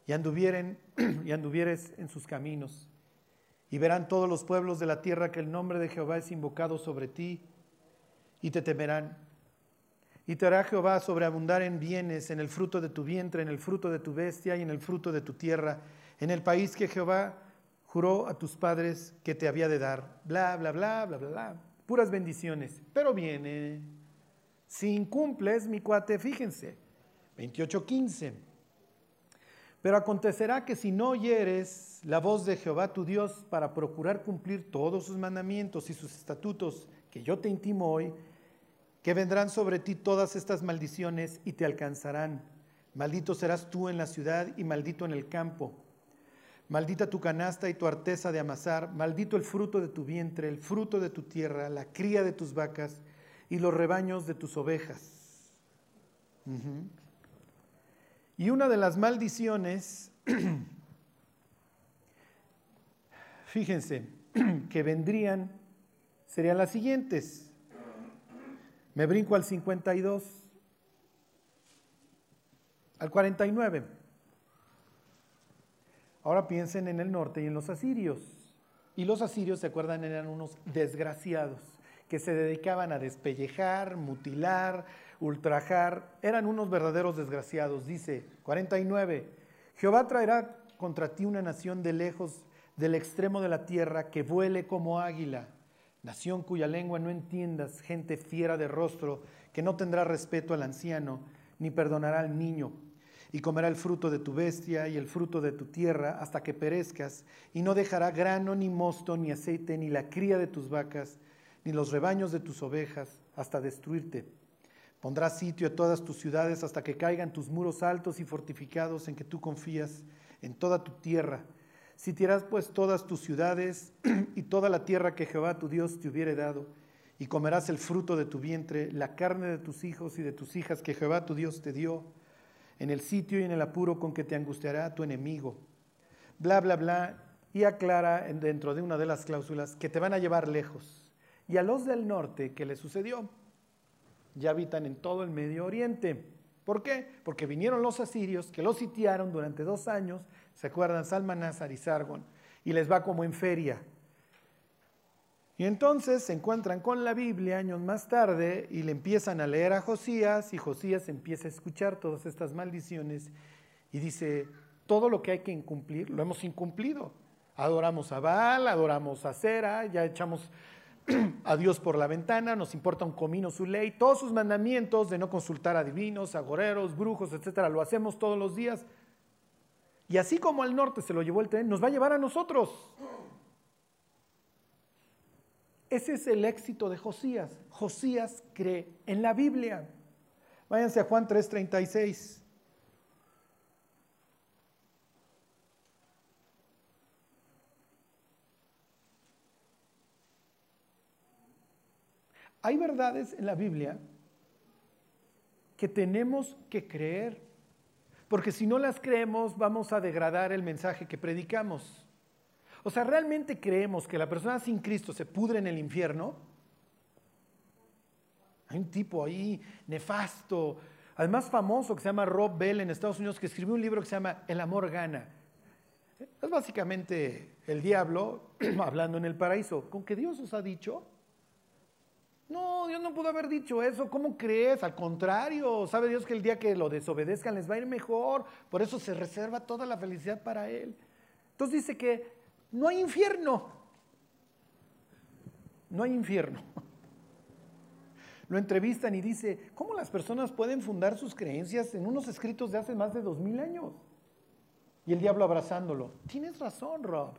y, anduvieren, [clears throat] y anduvieres en sus caminos. Y verán todos los pueblos de la tierra que el nombre de Jehová es invocado sobre ti, y te temerán. Y te hará Jehová sobreabundar en bienes, en el fruto de tu vientre, en el fruto de tu bestia y en el fruto de tu tierra, en el país que Jehová juró a tus padres que te había de dar. Bla, bla, bla, bla, bla, bla. Puras bendiciones. Pero viene, si incumples, mi cuate, fíjense, 28.15. Pero acontecerá que si no oyeres la voz de Jehová tu Dios para procurar cumplir todos sus mandamientos y sus estatutos que yo te intimo hoy, que vendrán sobre ti todas estas maldiciones y te alcanzarán. Maldito serás tú en la ciudad y maldito en el campo. Maldita tu canasta y tu arteza de amasar, maldito el fruto de tu vientre, el fruto de tu tierra, la cría de tus vacas y los rebaños de tus ovejas. Y una de las maldiciones, [clears throat] fíjense, [clears throat] que vendrían serían las siguientes. Me brinco al 52, al 49. Ahora piensen en el norte y en los asirios. Y los asirios, ¿se acuerdan? Eran unos desgraciados que se dedicaban a despellejar, mutilar, ultrajar. Eran unos verdaderos desgraciados. Dice 49, Jehová traerá contra ti una nación de lejos del extremo de la tierra que vuele como águila nación cuya lengua no entiendas, gente fiera de rostro, que no tendrá respeto al anciano, ni perdonará al niño, y comerá el fruto de tu bestia y el fruto de tu tierra hasta que perezcas, y no dejará grano, ni mosto, ni aceite, ni la cría de tus vacas, ni los rebaños de tus ovejas, hasta destruirte. Pondrá sitio a todas tus ciudades hasta que caigan tus muros altos y fortificados en que tú confías, en toda tu tierra, Sitiarás pues todas tus ciudades [clears throat] y toda la tierra que Jehová tu Dios te hubiere dado, y comerás el fruto de tu vientre, la carne de tus hijos y de tus hijas que Jehová tu Dios te dio, en el sitio y en el apuro con que te angustiará tu enemigo. Bla, bla, bla, y aclara dentro de una de las cláusulas que te van a llevar lejos. Y a los del norte, ¿qué le sucedió? Ya habitan en todo el Medio Oriente. ¿Por qué? Porque vinieron los asirios que los sitiaron durante dos años ¿Se acuerdan? Salmanásar y Sargon. Y les va como en feria. Y entonces se encuentran con la Biblia años más tarde y le empiezan a leer a Josías y Josías empieza a escuchar todas estas maldiciones y dice, todo lo que hay que incumplir, lo hemos incumplido. Adoramos a Baal, adoramos a Cera, ya echamos [clears throat] a Dios por la ventana, nos importa un comino su ley, todos sus mandamientos de no consultar a divinos, agoreros, brujos, etcétera, lo hacemos todos los días. Y así como al norte se lo llevó el tren, nos va a llevar a nosotros. Ese es el éxito de Josías. Josías cree en la Biblia. Váyanse a Juan 3:36. Hay verdades en la Biblia que tenemos que creer porque si no las creemos vamos a degradar el mensaje que predicamos. O sea, ¿realmente creemos que la persona sin Cristo se pudre en el infierno? Hay un tipo ahí nefasto, además famoso, que se llama Rob Bell en Estados Unidos, que escribió un libro que se llama El amor gana. Es básicamente el diablo [clears throat] hablando en el paraíso. ¿Con que Dios os ha dicho? No, Dios no pudo haber dicho eso. ¿Cómo crees? Al contrario, sabe Dios que el día que lo desobedezcan les va a ir mejor. Por eso se reserva toda la felicidad para Él. Entonces dice que no hay infierno. No hay infierno. [laughs] Lo entrevistan y dice, ¿cómo las personas pueden fundar sus creencias en unos escritos de hace más de dos mil años? Y el diablo abrazándolo. Tienes razón, Rob.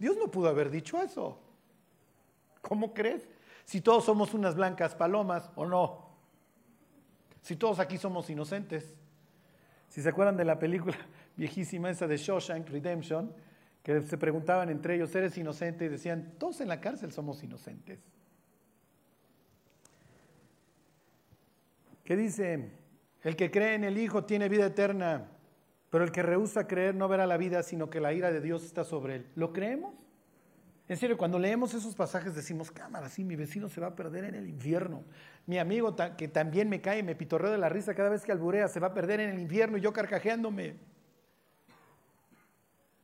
Dios no pudo haber dicho eso. ¿Cómo crees? Si todos somos unas blancas palomas o no. Si todos aquí somos inocentes. Si se acuerdan de la película [laughs] viejísima esa de Shawshank Redemption, que se preguntaban entre ellos, ¿eres inocente? Y decían, todos en la cárcel somos inocentes. ¿Qué dice? El que cree en el Hijo tiene vida eterna, pero el que rehúsa creer no verá la vida, sino que la ira de Dios está sobre él. ¿Lo creemos? En serio, cuando leemos esos pasajes decimos, cámara, sí, mi vecino se va a perder en el infierno. Mi amigo que también me cae, me pitorreo de la risa cada vez que alburea, se va a perder en el infierno y yo carcajeándome.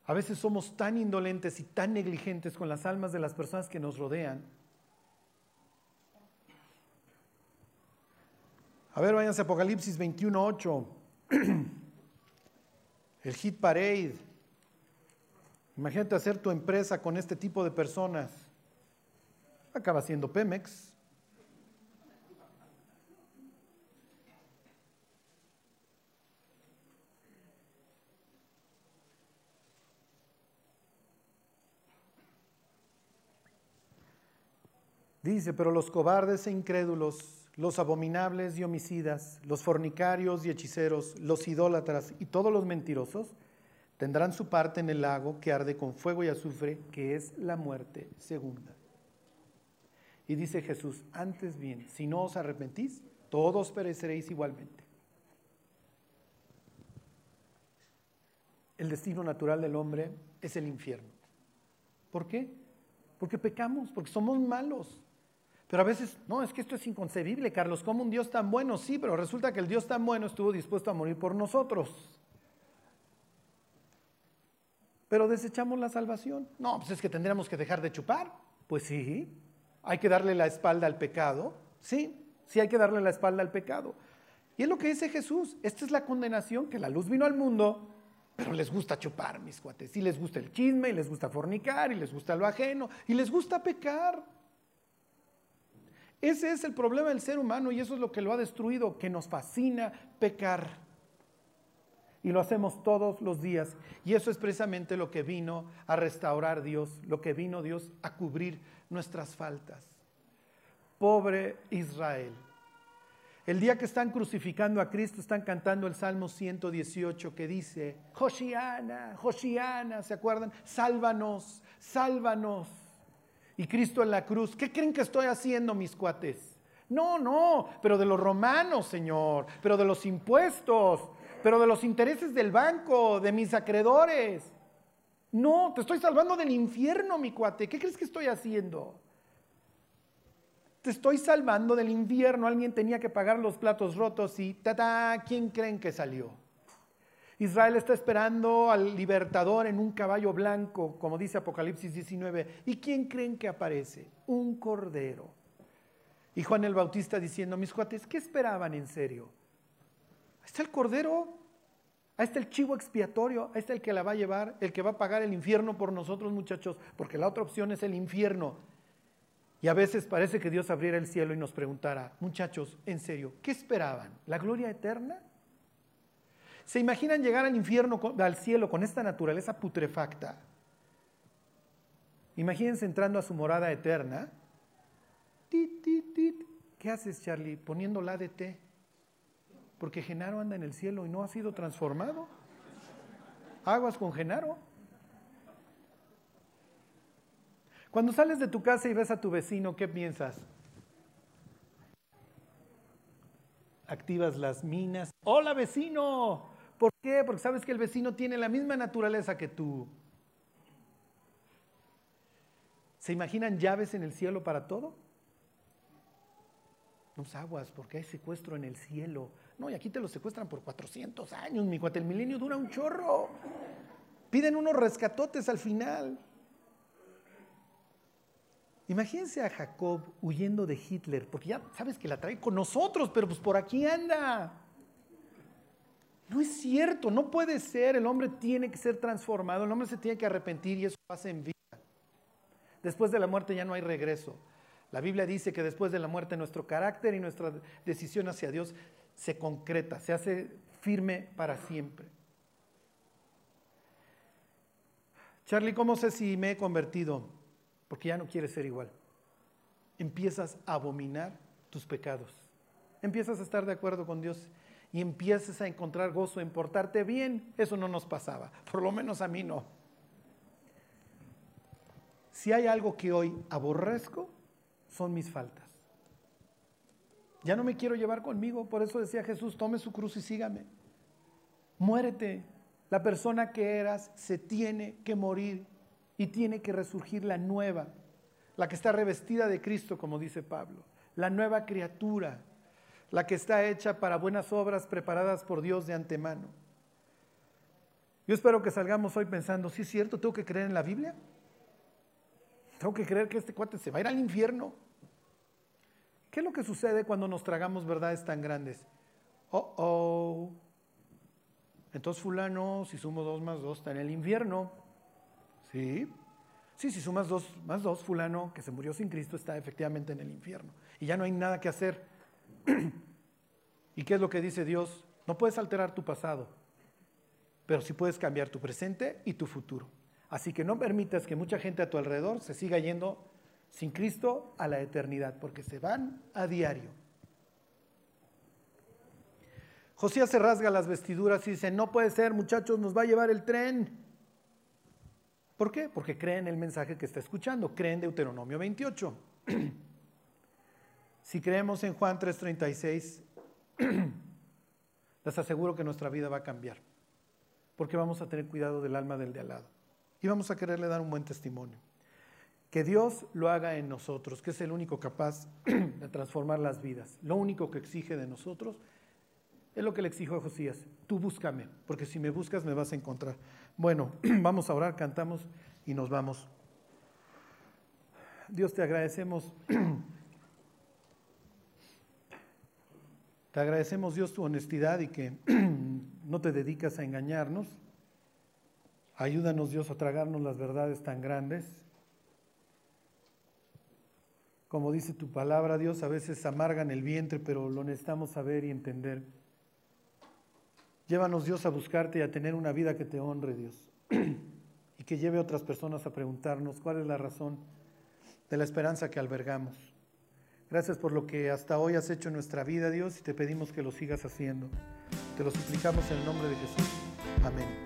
A veces somos tan indolentes y tan negligentes con las almas de las personas que nos rodean. A ver, váyanse a Apocalipsis 21.8. [clears throat] El hit parade. Imagínate hacer tu empresa con este tipo de personas. Acaba siendo Pemex. Dice, pero los cobardes e incrédulos, los abominables y homicidas, los fornicarios y hechiceros, los idólatras y todos los mentirosos, tendrán su parte en el lago que arde con fuego y azufre, que es la muerte segunda. Y dice Jesús, antes bien, si no os arrepentís, todos pereceréis igualmente. El destino natural del hombre es el infierno. ¿Por qué? Porque pecamos, porque somos malos. Pero a veces, no, es que esto es inconcebible, Carlos, ¿cómo un Dios tan bueno? Sí, pero resulta que el Dios tan bueno estuvo dispuesto a morir por nosotros. Pero desechamos la salvación. No, pues es que tendríamos que dejar de chupar. Pues sí, hay que darle la espalda al pecado. Sí, sí hay que darle la espalda al pecado. Y es lo que dice Jesús. Esta es la condenación, que la luz vino al mundo, pero les gusta chupar, mis cuates. Y les gusta el chisme, y les gusta fornicar, y les gusta lo ajeno, y les gusta pecar. Ese es el problema del ser humano y eso es lo que lo ha destruido, que nos fascina pecar. Y lo hacemos todos los días. Y eso es precisamente lo que vino a restaurar Dios, lo que vino Dios a cubrir nuestras faltas. Pobre Israel. El día que están crucificando a Cristo, están cantando el Salmo 118 que dice, Josiana, Josiana, ¿se acuerdan? Sálvanos, sálvanos y Cristo en la cruz. ¿Qué creen que estoy haciendo, mis cuates? No, no, pero de los romanos, Señor, pero de los impuestos, pero de los intereses del banco, de mis acreedores. No, te estoy salvando del infierno, mi cuate. ¿Qué crees que estoy haciendo? Te estoy salvando del infierno. Alguien tenía que pagar los platos rotos y ta ¿quién creen que salió? Israel está esperando al libertador en un caballo blanco, como dice Apocalipsis 19. ¿Y quién creen que aparece? Un cordero. Y Juan el Bautista diciendo, mis cuates, ¿qué esperaban en serio? Está el cordero, ahí está el chivo expiatorio, ahí está el que la va a llevar, el que va a pagar el infierno por nosotros muchachos, porque la otra opción es el infierno. Y a veces parece que Dios abriera el cielo y nos preguntara, muchachos, en serio, ¿qué esperaban? ¿La gloria eterna? ¿Se imaginan llegar al infierno, al cielo, con esta naturaleza putrefacta? Imagínense entrando a su morada eterna. ¿Qué haces, Charlie? Poniendo la de té. Porque Genaro anda en el cielo y no ha sido transformado. Aguas con Genaro. Cuando sales de tu casa y ves a tu vecino, ¿qué piensas? Activas las minas. Hola vecino, ¿Por qué? Porque sabes que el vecino tiene la misma naturaleza que tú. ¿Se imaginan llaves en el cielo para todo? No aguas, porque hay secuestro en el cielo. No, y aquí te lo secuestran por 400 años, mi cuate. El milenio dura un chorro. Piden unos rescatotes al final. Imagínense a Jacob huyendo de Hitler, porque ya sabes que la trae con nosotros, pero pues por aquí anda. No es cierto, no puede ser. El hombre tiene que ser transformado, el hombre se tiene que arrepentir y eso pasa en vida. Después de la muerte ya no hay regreso. La Biblia dice que después de la muerte nuestro carácter y nuestra decisión hacia Dios se concreta, se hace firme para siempre. Charlie, ¿cómo sé si me he convertido? Porque ya no quieres ser igual. Empiezas a abominar tus pecados. Empiezas a estar de acuerdo con Dios y empiezas a encontrar gozo en portarte bien. Eso no nos pasaba, por lo menos a mí no. Si hay algo que hoy aborrezco, son mis faltas. Ya no me quiero llevar conmigo, por eso decía Jesús, tome su cruz y sígame. Muérete. La persona que eras se tiene que morir y tiene que resurgir la nueva, la que está revestida de Cristo, como dice Pablo, la nueva criatura, la que está hecha para buenas obras preparadas por Dios de antemano. Yo espero que salgamos hoy pensando, sí es cierto, tengo que creer en la Biblia. Tengo que creer que este cuate se va a ir al infierno. ¿Qué es lo que sucede cuando nos tragamos verdades tan grandes? Oh, oh. Entonces fulano, si sumo dos más dos, está en el infierno. ¿Sí? Sí, si sumas dos más dos, fulano, que se murió sin Cristo, está efectivamente en el infierno. Y ya no hay nada que hacer. [clears throat] ¿Y qué es lo que dice Dios? No puedes alterar tu pasado, pero sí puedes cambiar tu presente y tu futuro. Así que no permitas que mucha gente a tu alrededor se siga yendo sin Cristo a la eternidad, porque se van a diario. Josías se rasga las vestiduras y dice, no puede ser, muchachos, nos va a llevar el tren. ¿Por qué? Porque creen el mensaje que está escuchando, creen Deuteronomio 28. [clears throat] si creemos en Juan 3:36, [clears throat] les aseguro que nuestra vida va a cambiar, porque vamos a tener cuidado del alma del de al lado y vamos a quererle dar un buen testimonio. Que Dios lo haga en nosotros, que es el único capaz [clears throat] de transformar las vidas. Lo único que exige de nosotros es lo que le exijo a Josías. Tú búscame, porque si me buscas me vas a encontrar. Bueno, [clears throat] vamos a orar, cantamos y nos vamos. Dios te agradecemos. [clears throat] Te agradecemos Dios tu honestidad y que no te dedicas a engañarnos. Ayúdanos Dios a tragarnos las verdades tan grandes. Como dice tu palabra, Dios, a veces amargan el vientre, pero lo necesitamos saber y entender. Llévanos Dios a buscarte y a tener una vida que te honre, Dios. [clears throat] y que lleve a otras personas a preguntarnos cuál es la razón de la esperanza que albergamos. Gracias por lo que hasta hoy has hecho en nuestra vida, Dios, y te pedimos que lo sigas haciendo. Te lo suplicamos en el nombre de Jesús. Amén.